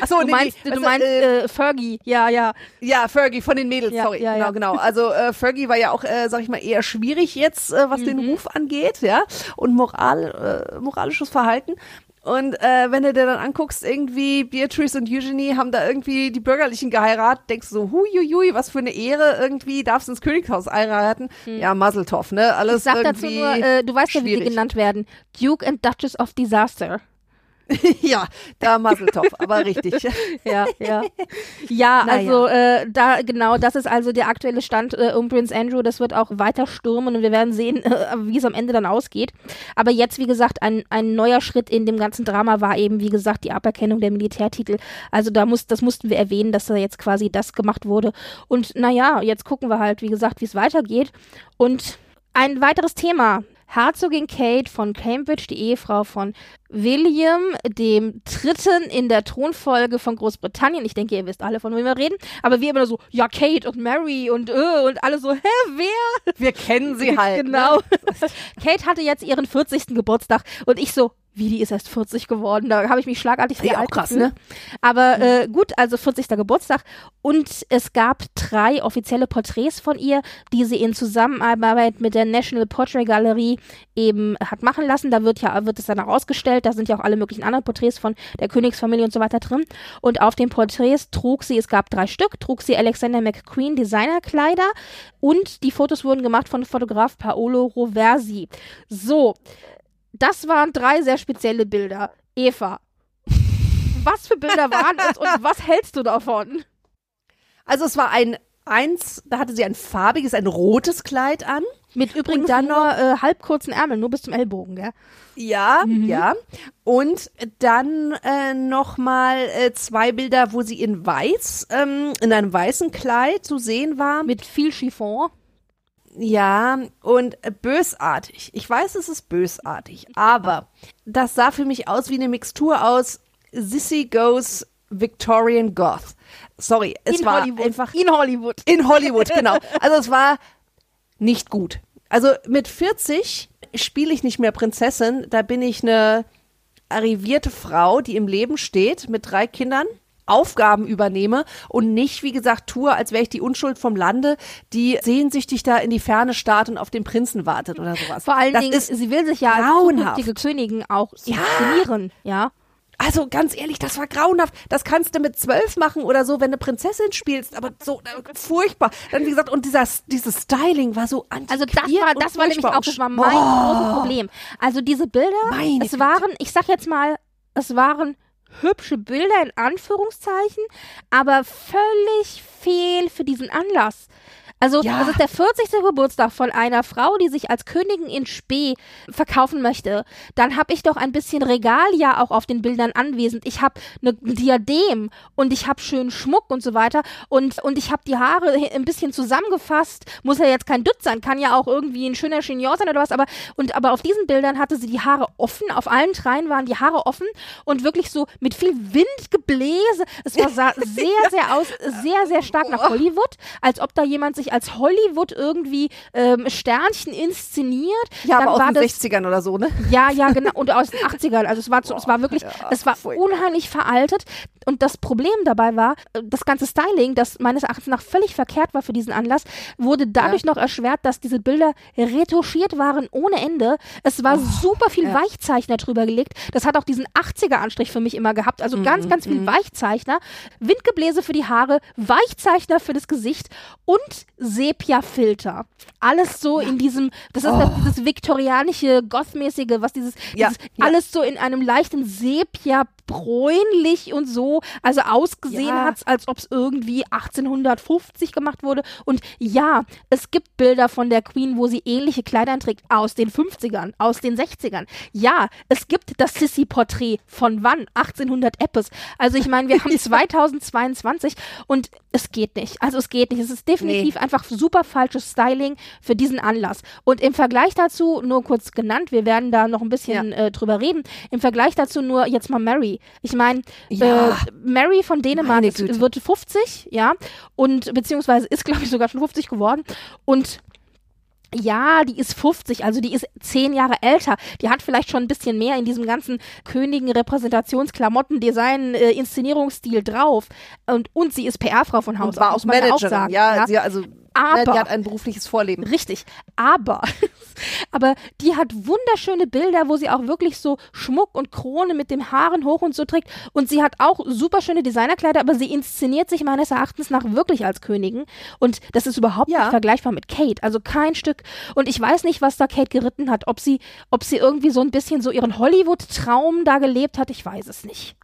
Achso, Du nee, meinst, nee, du weißt meinst äh, äh, Fergie. Ja, ja. Ja, Fergie von den Mädels, Ja, sorry. ja, genau, ja. genau. Also äh, Fergie war ja auch, äh, sag ich mal, eher schwierig jetzt, äh, was Mhm. den Ruf angeht, ja, und Moral, äh, moralisches Verhalten. Und äh, wenn du dir dann anguckst, irgendwie Beatrice und Eugenie haben da irgendwie die Bürgerlichen geheiratet, denkst du so, huiuiui, was für eine Ehre, irgendwie darfst du ins Königshaus heiraten. Ja, Muzzletop, ne? Alles Hm. Ich sag dazu nur, äh, du weißt ja, wie sie schwierig. genannt werden. Duke and Duchess of Disaster. ja, da Muzzletop, aber richtig. Ja, ja. Ja, also äh, da genau, das ist also der aktuelle Stand äh, um Prince Andrew. Das wird auch weiter stürmen und wir werden sehen, äh, wie es am Ende dann ausgeht. Aber jetzt, wie gesagt, ein, ein neuer Schritt in dem ganzen Drama war eben, wie gesagt, die Aberkennung der Militärtitel. Also da muss, das mussten wir erwähnen, dass da jetzt quasi das gemacht wurde. Und naja, jetzt gucken wir halt, wie gesagt, wie es weitergeht. Und ein weiteres Thema. Herzogin Kate von Cambridge, die Ehefrau von William, dem dritten in der Thronfolge von Großbritannien. Ich denke, ihr wisst alle, von wem wir reden. Aber wir immer so, ja, Kate und Mary und äh, und alle so, hä, wer? Wir kennen sie halt. Ne? Genau. Kate hatte jetzt ihren 40. Geburtstag und ich so, wie, die ist erst 40 geworden. Da habe ich mich schlagartig sehr Ja, auch alt krass, ne? Aber äh, gut, also 40. Geburtstag. Und es gab drei offizielle Porträts von ihr, die sie in Zusammenarbeit mit der National Portrait Gallery eben hat machen lassen. Da wird ja, wird es dann auch ausgestellt. Da sind ja auch alle möglichen anderen Porträts von der Königsfamilie und so weiter drin. Und auf den Porträts trug sie, es gab drei Stück, trug sie Alexander McQueen Designerkleider und die Fotos wurden gemacht von Fotograf Paolo Roversi. So, das waren drei sehr spezielle Bilder. Eva, was für Bilder waren es und was hältst du davon? Also es war ein eins, da hatte sie ein farbiges, ein rotes Kleid an. Mit übrigens dann nur äh, halb kurzen Ärmeln, nur bis zum Ellbogen, gell? Ja, Mhm. ja. Und dann äh, nochmal äh, zwei Bilder, wo sie in weiß, ähm, in einem weißen Kleid zu sehen war. Mit viel Chiffon. Ja, und bösartig. Ich weiß, es ist bösartig, aber das sah für mich aus wie eine Mixtur aus Sissy Goes Victorian Goth. Sorry, es in war Hollywood. einfach in Hollywood. in Hollywood, genau. Also es war nicht gut. Also mit 40 spiele ich nicht mehr Prinzessin, da bin ich eine arrivierte Frau, die im Leben steht mit drei Kindern. Aufgaben übernehme und nicht, wie gesagt, tue, als wäre ich die Unschuld vom Lande, die sehnsüchtig da in die Ferne starrt und auf den Prinzen wartet oder sowas. Vor allen das Dingen, ist sie will sich ja als grauenhaft. zukünftige Königin auch Ja. inszenieren, ja. Also ganz ehrlich, das war grauenhaft. Das kannst du mit zwölf machen oder so, wenn du Prinzessin spielst, aber so äh, furchtbar. Dann wie gesagt und dieser dieses Styling war so Also das war, das war nämlich auch, das war mein Boah. großes Problem. Also diese Bilder, Meine es waren, ich sag jetzt mal, es waren hübsche Bilder in Anführungszeichen, aber völlig fehl für diesen Anlass. Also, Ja. das ist der 40. Geburtstag von einer Frau, die sich als Königin in Spee verkaufen möchte. Dann habe ich doch ein bisschen Regalia auch auf den Bildern anwesend. Ich habe ne ein Diadem und ich habe schönen Schmuck und so weiter und und ich habe die Haare ein bisschen zusammengefasst. Muss ja jetzt kein Dutt sein, kann ja auch irgendwie ein schöner Chignon sein oder was, aber und aber auf diesen Bildern hatte sie die Haare offen, auf allen dreien waren die Haare offen und wirklich so mit viel Windgebläse. Es war sah sehr sehr aus sehr sehr stark nach Hollywood, als ob da jemand sich als Hollywood irgendwie ähm, Sternchen inszeniert. Ja, Dann aber aus den das 60ern oder so, ne? ja, ja, genau. Und aus den 80ern. Also es war, zu, es war wirklich, ja, es war unheimlich veraltet. Und das Problem dabei war, äh, das ganze Styling, das meines Erachtens nach völlig verkehrt war für diesen Anlass, wurde dadurch noch erschwert, dass diese Bilder retuschiert waren ohne Ende. Es war super viel ja. Weichzeichner drüber gelegt. Das hat auch diesen 80er-Anstrich für mich immer gehabt. Also ganz, ganz viel Weichzeichner. Windgebläse für die Haare, Weichzeichner für das Gesicht und Sepia-Filter. Alles so in diesem, das ist das, dieses viktorianische, gothmäßige, was dieses, Ja, dieses ja. alles so in einem leichten Sepia bräunlich und so, also ausgesehen Ja. hat's, als ob es irgendwie 1850 gemacht wurde. Und ja, es gibt Bilder von der Queen, wo sie ähnliche Kleider trägt, aus den 50ern, aus den 60ern. Ja, es gibt das Sissy-Porträt von wann? 1800 Eppes. Also ich meine, wir haben 2022 und es geht nicht. Also es geht nicht. Es ist definitiv nee. einfach super falsches Styling für diesen Anlass. Und im Vergleich dazu, nur kurz genannt, wir werden da noch ein bisschen ja. äh, drüber reden, im Vergleich dazu nur jetzt mal Mary. Ich meine, ja. äh, Mary von Dänemark wird 50, ja, und beziehungsweise ist, glaube ich, sogar schon 50 geworden. Und ja, die ist 50, also die ist zehn Jahre älter. Die hat vielleicht schon ein bisschen mehr in diesem ganzen Königen Repräsentationsklamotten Design äh, Inszenierungsstil drauf und und sie ist PR-Frau von Haus und war auch Managerin. Ja, ja, sie also aber, ja, die hat ein berufliches Vorleben. Richtig. Aber, aber die hat wunderschöne Bilder, wo sie auch wirklich so Schmuck und Krone mit dem Haaren hoch und so trägt. Und sie hat auch super schöne Designerkleider, aber sie inszeniert sich meines Erachtens nach wirklich als Königin. Und das ist überhaupt ja. nicht vergleichbar mit Kate. Also kein Stück. Und ich weiß nicht, was da Kate geritten hat. Ob sie, ob sie irgendwie so ein bisschen so ihren Hollywood-Traum da gelebt hat, ich weiß es nicht.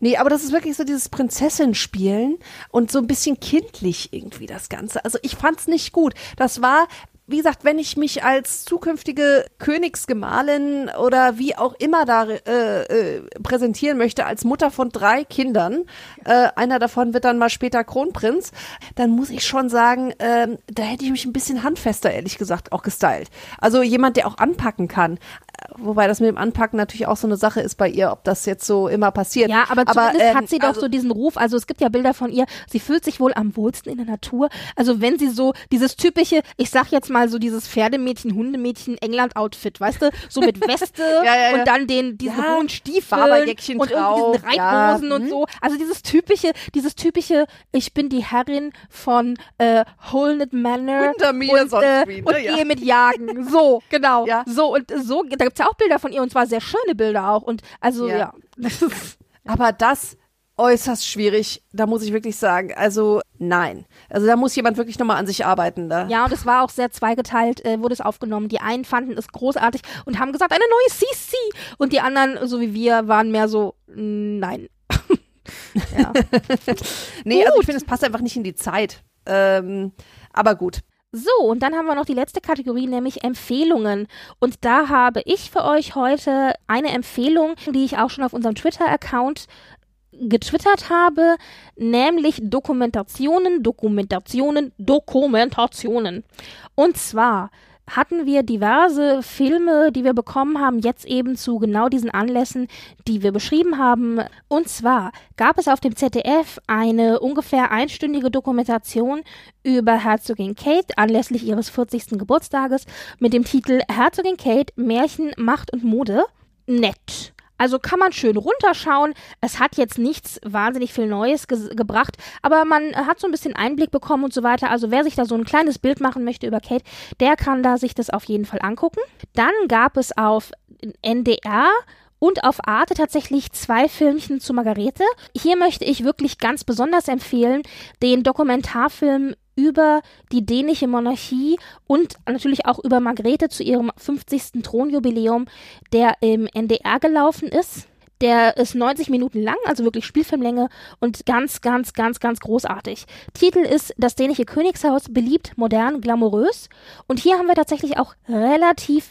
Nee, aber das ist wirklich so dieses Prinzessin-Spielen und so ein bisschen kindlich irgendwie das Ganze. Also ich fand's nicht gut. Das war wie gesagt, wenn ich mich als zukünftige Königsgemahlin oder wie auch immer da äh, äh, präsentieren möchte, als Mutter von drei Kindern, äh, einer davon wird dann mal später Kronprinz, dann muss ich schon sagen, äh, da hätte ich mich ein bisschen handfester, ehrlich gesagt, auch gestylt. Also jemand, der auch anpacken kann. Wobei das mit dem Anpacken natürlich auch so eine Sache ist bei ihr, ob das jetzt so immer passiert. Ja, aber, aber zumindest ähm, hat sie doch also, so diesen Ruf. Also es gibt ja Bilder von ihr. Sie fühlt sich wohl am wohlsten in der Natur. Also wenn sie so dieses typische, ich sag jetzt mal so dieses Pferdemädchen, Hundemädchen, England-Outfit, weißt du, so mit Weste ja, ja, ja. und dann den diesen hohen Stiefeln und irgendwie diesen Reithosen und hm. so. Also dieses typische, dieses typische, ich bin die Herrin von äh, Holnet Manor Unter mir und, äh, wie, ne? und gehe mit Jagen. So, genau. So und so. Da gibt's ja auch Bilder von ihr und zwar sehr schöne Bilder auch. Und also ja. ja. Aber das äußerst schwierig, da muss ich wirklich sagen. Also nein. Also da muss jemand wirklich nochmal an sich arbeiten. Da. Ja, und es war auch sehr zweigeteilt, äh, wurde es aufgenommen. Die einen fanden es großartig und haben gesagt, eine neue CC. Und die anderen, so wie wir, waren mehr so, nein. ja. nee, gut. also ich finde, es passt einfach nicht in die Zeit. Ähm, aber gut. So, und dann haben wir noch die letzte Kategorie, nämlich Empfehlungen. Und da habe ich für euch heute eine Empfehlung, die ich auch schon auf unserem Twitter-Account getwittert habe, nämlich Dokumentationen, Dokumentationen, Dokumentationen. Und zwar hatten wir diverse Filme, die wir bekommen haben, jetzt eben zu genau diesen Anlässen, die wir beschrieben haben. Und zwar gab es auf dem ZDF eine ungefähr einstündige Dokumentation über Herzogin Kate anlässlich ihres 40. Geburtstages mit dem Titel Herzogin Kate, Märchen, Macht und Mode. Nett. Also kann man schön runterschauen. Es hat jetzt nichts wahnsinnig viel Neues ge gebracht, aber man hat so ein bisschen Einblick bekommen und so weiter. Also wer sich da so ein kleines Bild machen möchte über Kate, der kann da sich das auf jeden Fall angucken. Dann gab es auf NDR und auf Arte tatsächlich zwei Filmchen zu Margarete. Hier möchte ich wirklich ganz besonders empfehlen den Dokumentarfilm über die dänische Monarchie und natürlich auch über Margrethe zu ihrem 50. Thronjubiläum, der im NDR gelaufen ist. Der ist 90 Minuten lang, also wirklich Spielfilmlänge und ganz, ganz, ganz, ganz großartig. Titel ist Das dänische Königshaus, beliebt, modern, glamourös. Und hier haben wir tatsächlich auch relativ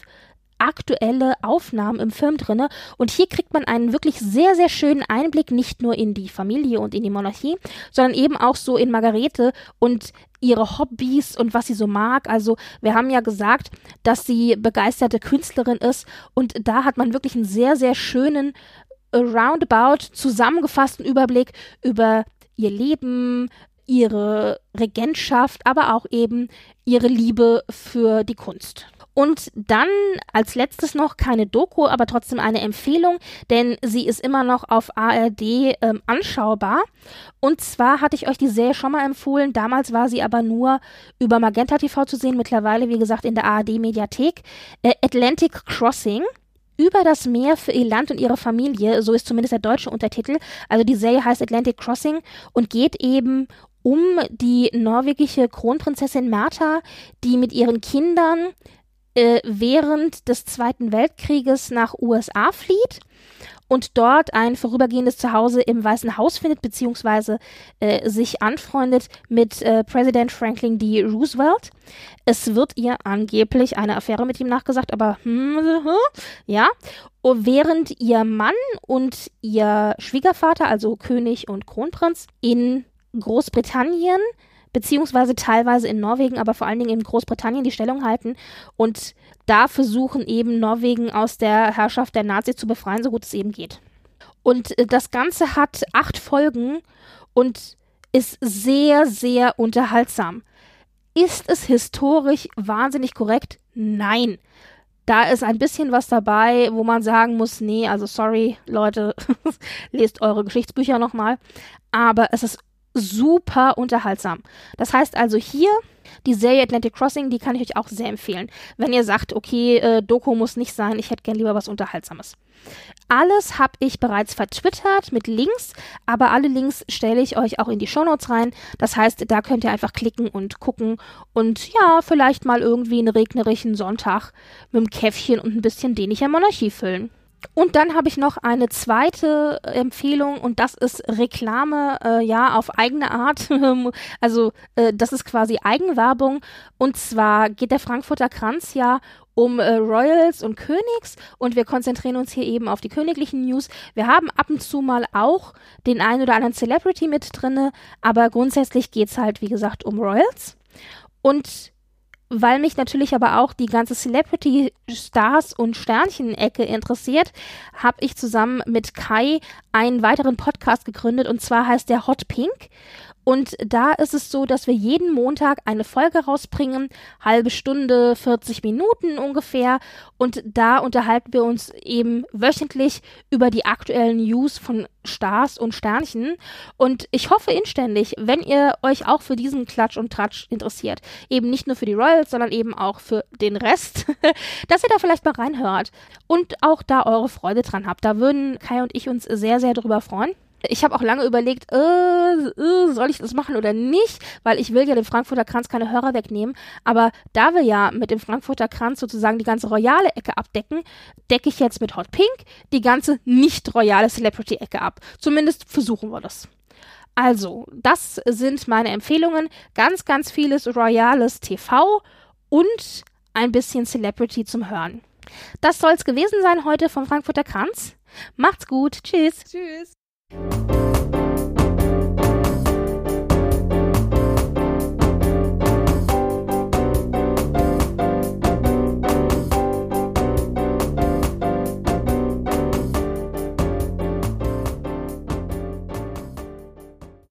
aktuelle Aufnahmen im Film drinne und hier kriegt man einen wirklich sehr sehr schönen Einblick nicht nur in die Familie und in die Monarchie, sondern eben auch so in Margarete und ihre Hobbys und was sie so mag. Also wir haben ja gesagt, dass sie begeisterte Künstlerin ist und da hat man wirklich einen sehr sehr schönen äh, roundabout zusammengefassten Überblick über ihr Leben, ihre Regentschaft, aber auch eben ihre Liebe für die Kunst. Und dann als letztes noch keine Doku, aber trotzdem eine Empfehlung, denn sie ist immer noch auf ARD ähm, anschaubar. Und zwar hatte ich euch die Serie schon mal empfohlen. Damals war sie aber nur über Magenta TV zu sehen. Mittlerweile, wie gesagt, in der ARD Mediathek. Äh, Atlantic Crossing über das Meer für ihr Land und ihre Familie, so ist zumindest der deutsche Untertitel. Also die Serie heißt Atlantic Crossing und geht eben um die norwegische Kronprinzessin Martha, die mit ihren Kindern äh, während des Zweiten Weltkrieges nach USA flieht und dort ein vorübergehendes Zuhause im Weißen Haus findet, beziehungsweise äh, sich anfreundet mit äh, Präsident Franklin D. Roosevelt. Es wird ihr angeblich eine Affäre mit ihm nachgesagt, aber hm, ja. Und während ihr Mann und ihr Schwiegervater, also König und Kronprinz, in Großbritannien beziehungsweise teilweise in Norwegen, aber vor allen Dingen in Großbritannien die Stellung halten und da versuchen eben Norwegen aus der Herrschaft der Nazis zu befreien, so gut es eben geht. Und äh, das Ganze hat acht Folgen und ist sehr, sehr unterhaltsam. Ist es historisch wahnsinnig korrekt? Nein. Da ist ein bisschen was dabei, wo man sagen muss, nee, also sorry, Leute, lest eure Geschichtsbücher nochmal. Aber es ist super unterhaltsam. Das heißt also hier, die Serie Atlantic Crossing, die kann ich euch auch sehr empfehlen. Wenn ihr sagt, okay, äh, Doku muss nicht sein, ich hätte gern lieber was Unterhaltsames. Alles habe ich bereits vertwittert mit Links, aber alle Links stelle ich euch auch in die Shownotes rein. Das heißt, da könnt ihr einfach klicken und gucken und ja, vielleicht mal irgendwie einen regnerischen Sonntag mit einem Käffchen und ein bisschen dänischer Monarchie füllen. Und dann habe ich noch eine zweite Empfehlung und das ist Reklame, äh, ja, auf eigene Art. also äh, das ist quasi Eigenwerbung. Und zwar geht der Frankfurter Kranz ja um äh, Royals und Königs und wir konzentrieren uns hier eben auf die königlichen News. Wir haben ab und zu mal auch den einen oder anderen Celebrity mit drinne, aber grundsätzlich geht's halt, wie gesagt, um Royals. Und weil mich natürlich aber auch die ganze Celebrity Stars und Sternchen-Ecke interessiert, habe ich zusammen mit Kai einen weiteren Podcast gegründet und zwar heißt der Hot Pink und da ist es so, dass wir jeden Montag eine Folge rausbringen, halbe Stunde, 40 Minuten ungefähr. Und da unterhalten wir uns eben wöchentlich über die aktuellen News von Stars und Sternchen. Und ich hoffe inständig, wenn ihr euch auch für diesen Klatsch und Tratsch interessiert, eben nicht nur für die Royals, sondern eben auch für den Rest, dass ihr da vielleicht mal reinhört und auch da eure Freude dran habt. Da würden Kai und ich uns sehr, sehr drüber freuen ich habe auch lange überlegt, äh, äh, soll ich das machen oder nicht, weil ich will ja dem Frankfurter Kranz keine Hörer wegnehmen. Aber da wir ja mit dem Frankfurter Kranz sozusagen die ganze royale Ecke abdecken, decke ich jetzt mit Hot Pink die ganze nicht royale Celebrity-Ecke ab. Zumindest versuchen wir das. Also, das sind meine Empfehlungen. Ganz, ganz vieles royales TV und ein bisschen Celebrity zum Hören. Das soll es gewesen sein heute vom Frankfurter Kranz. Macht's gut. Tschüss. Tschüss. Thank you.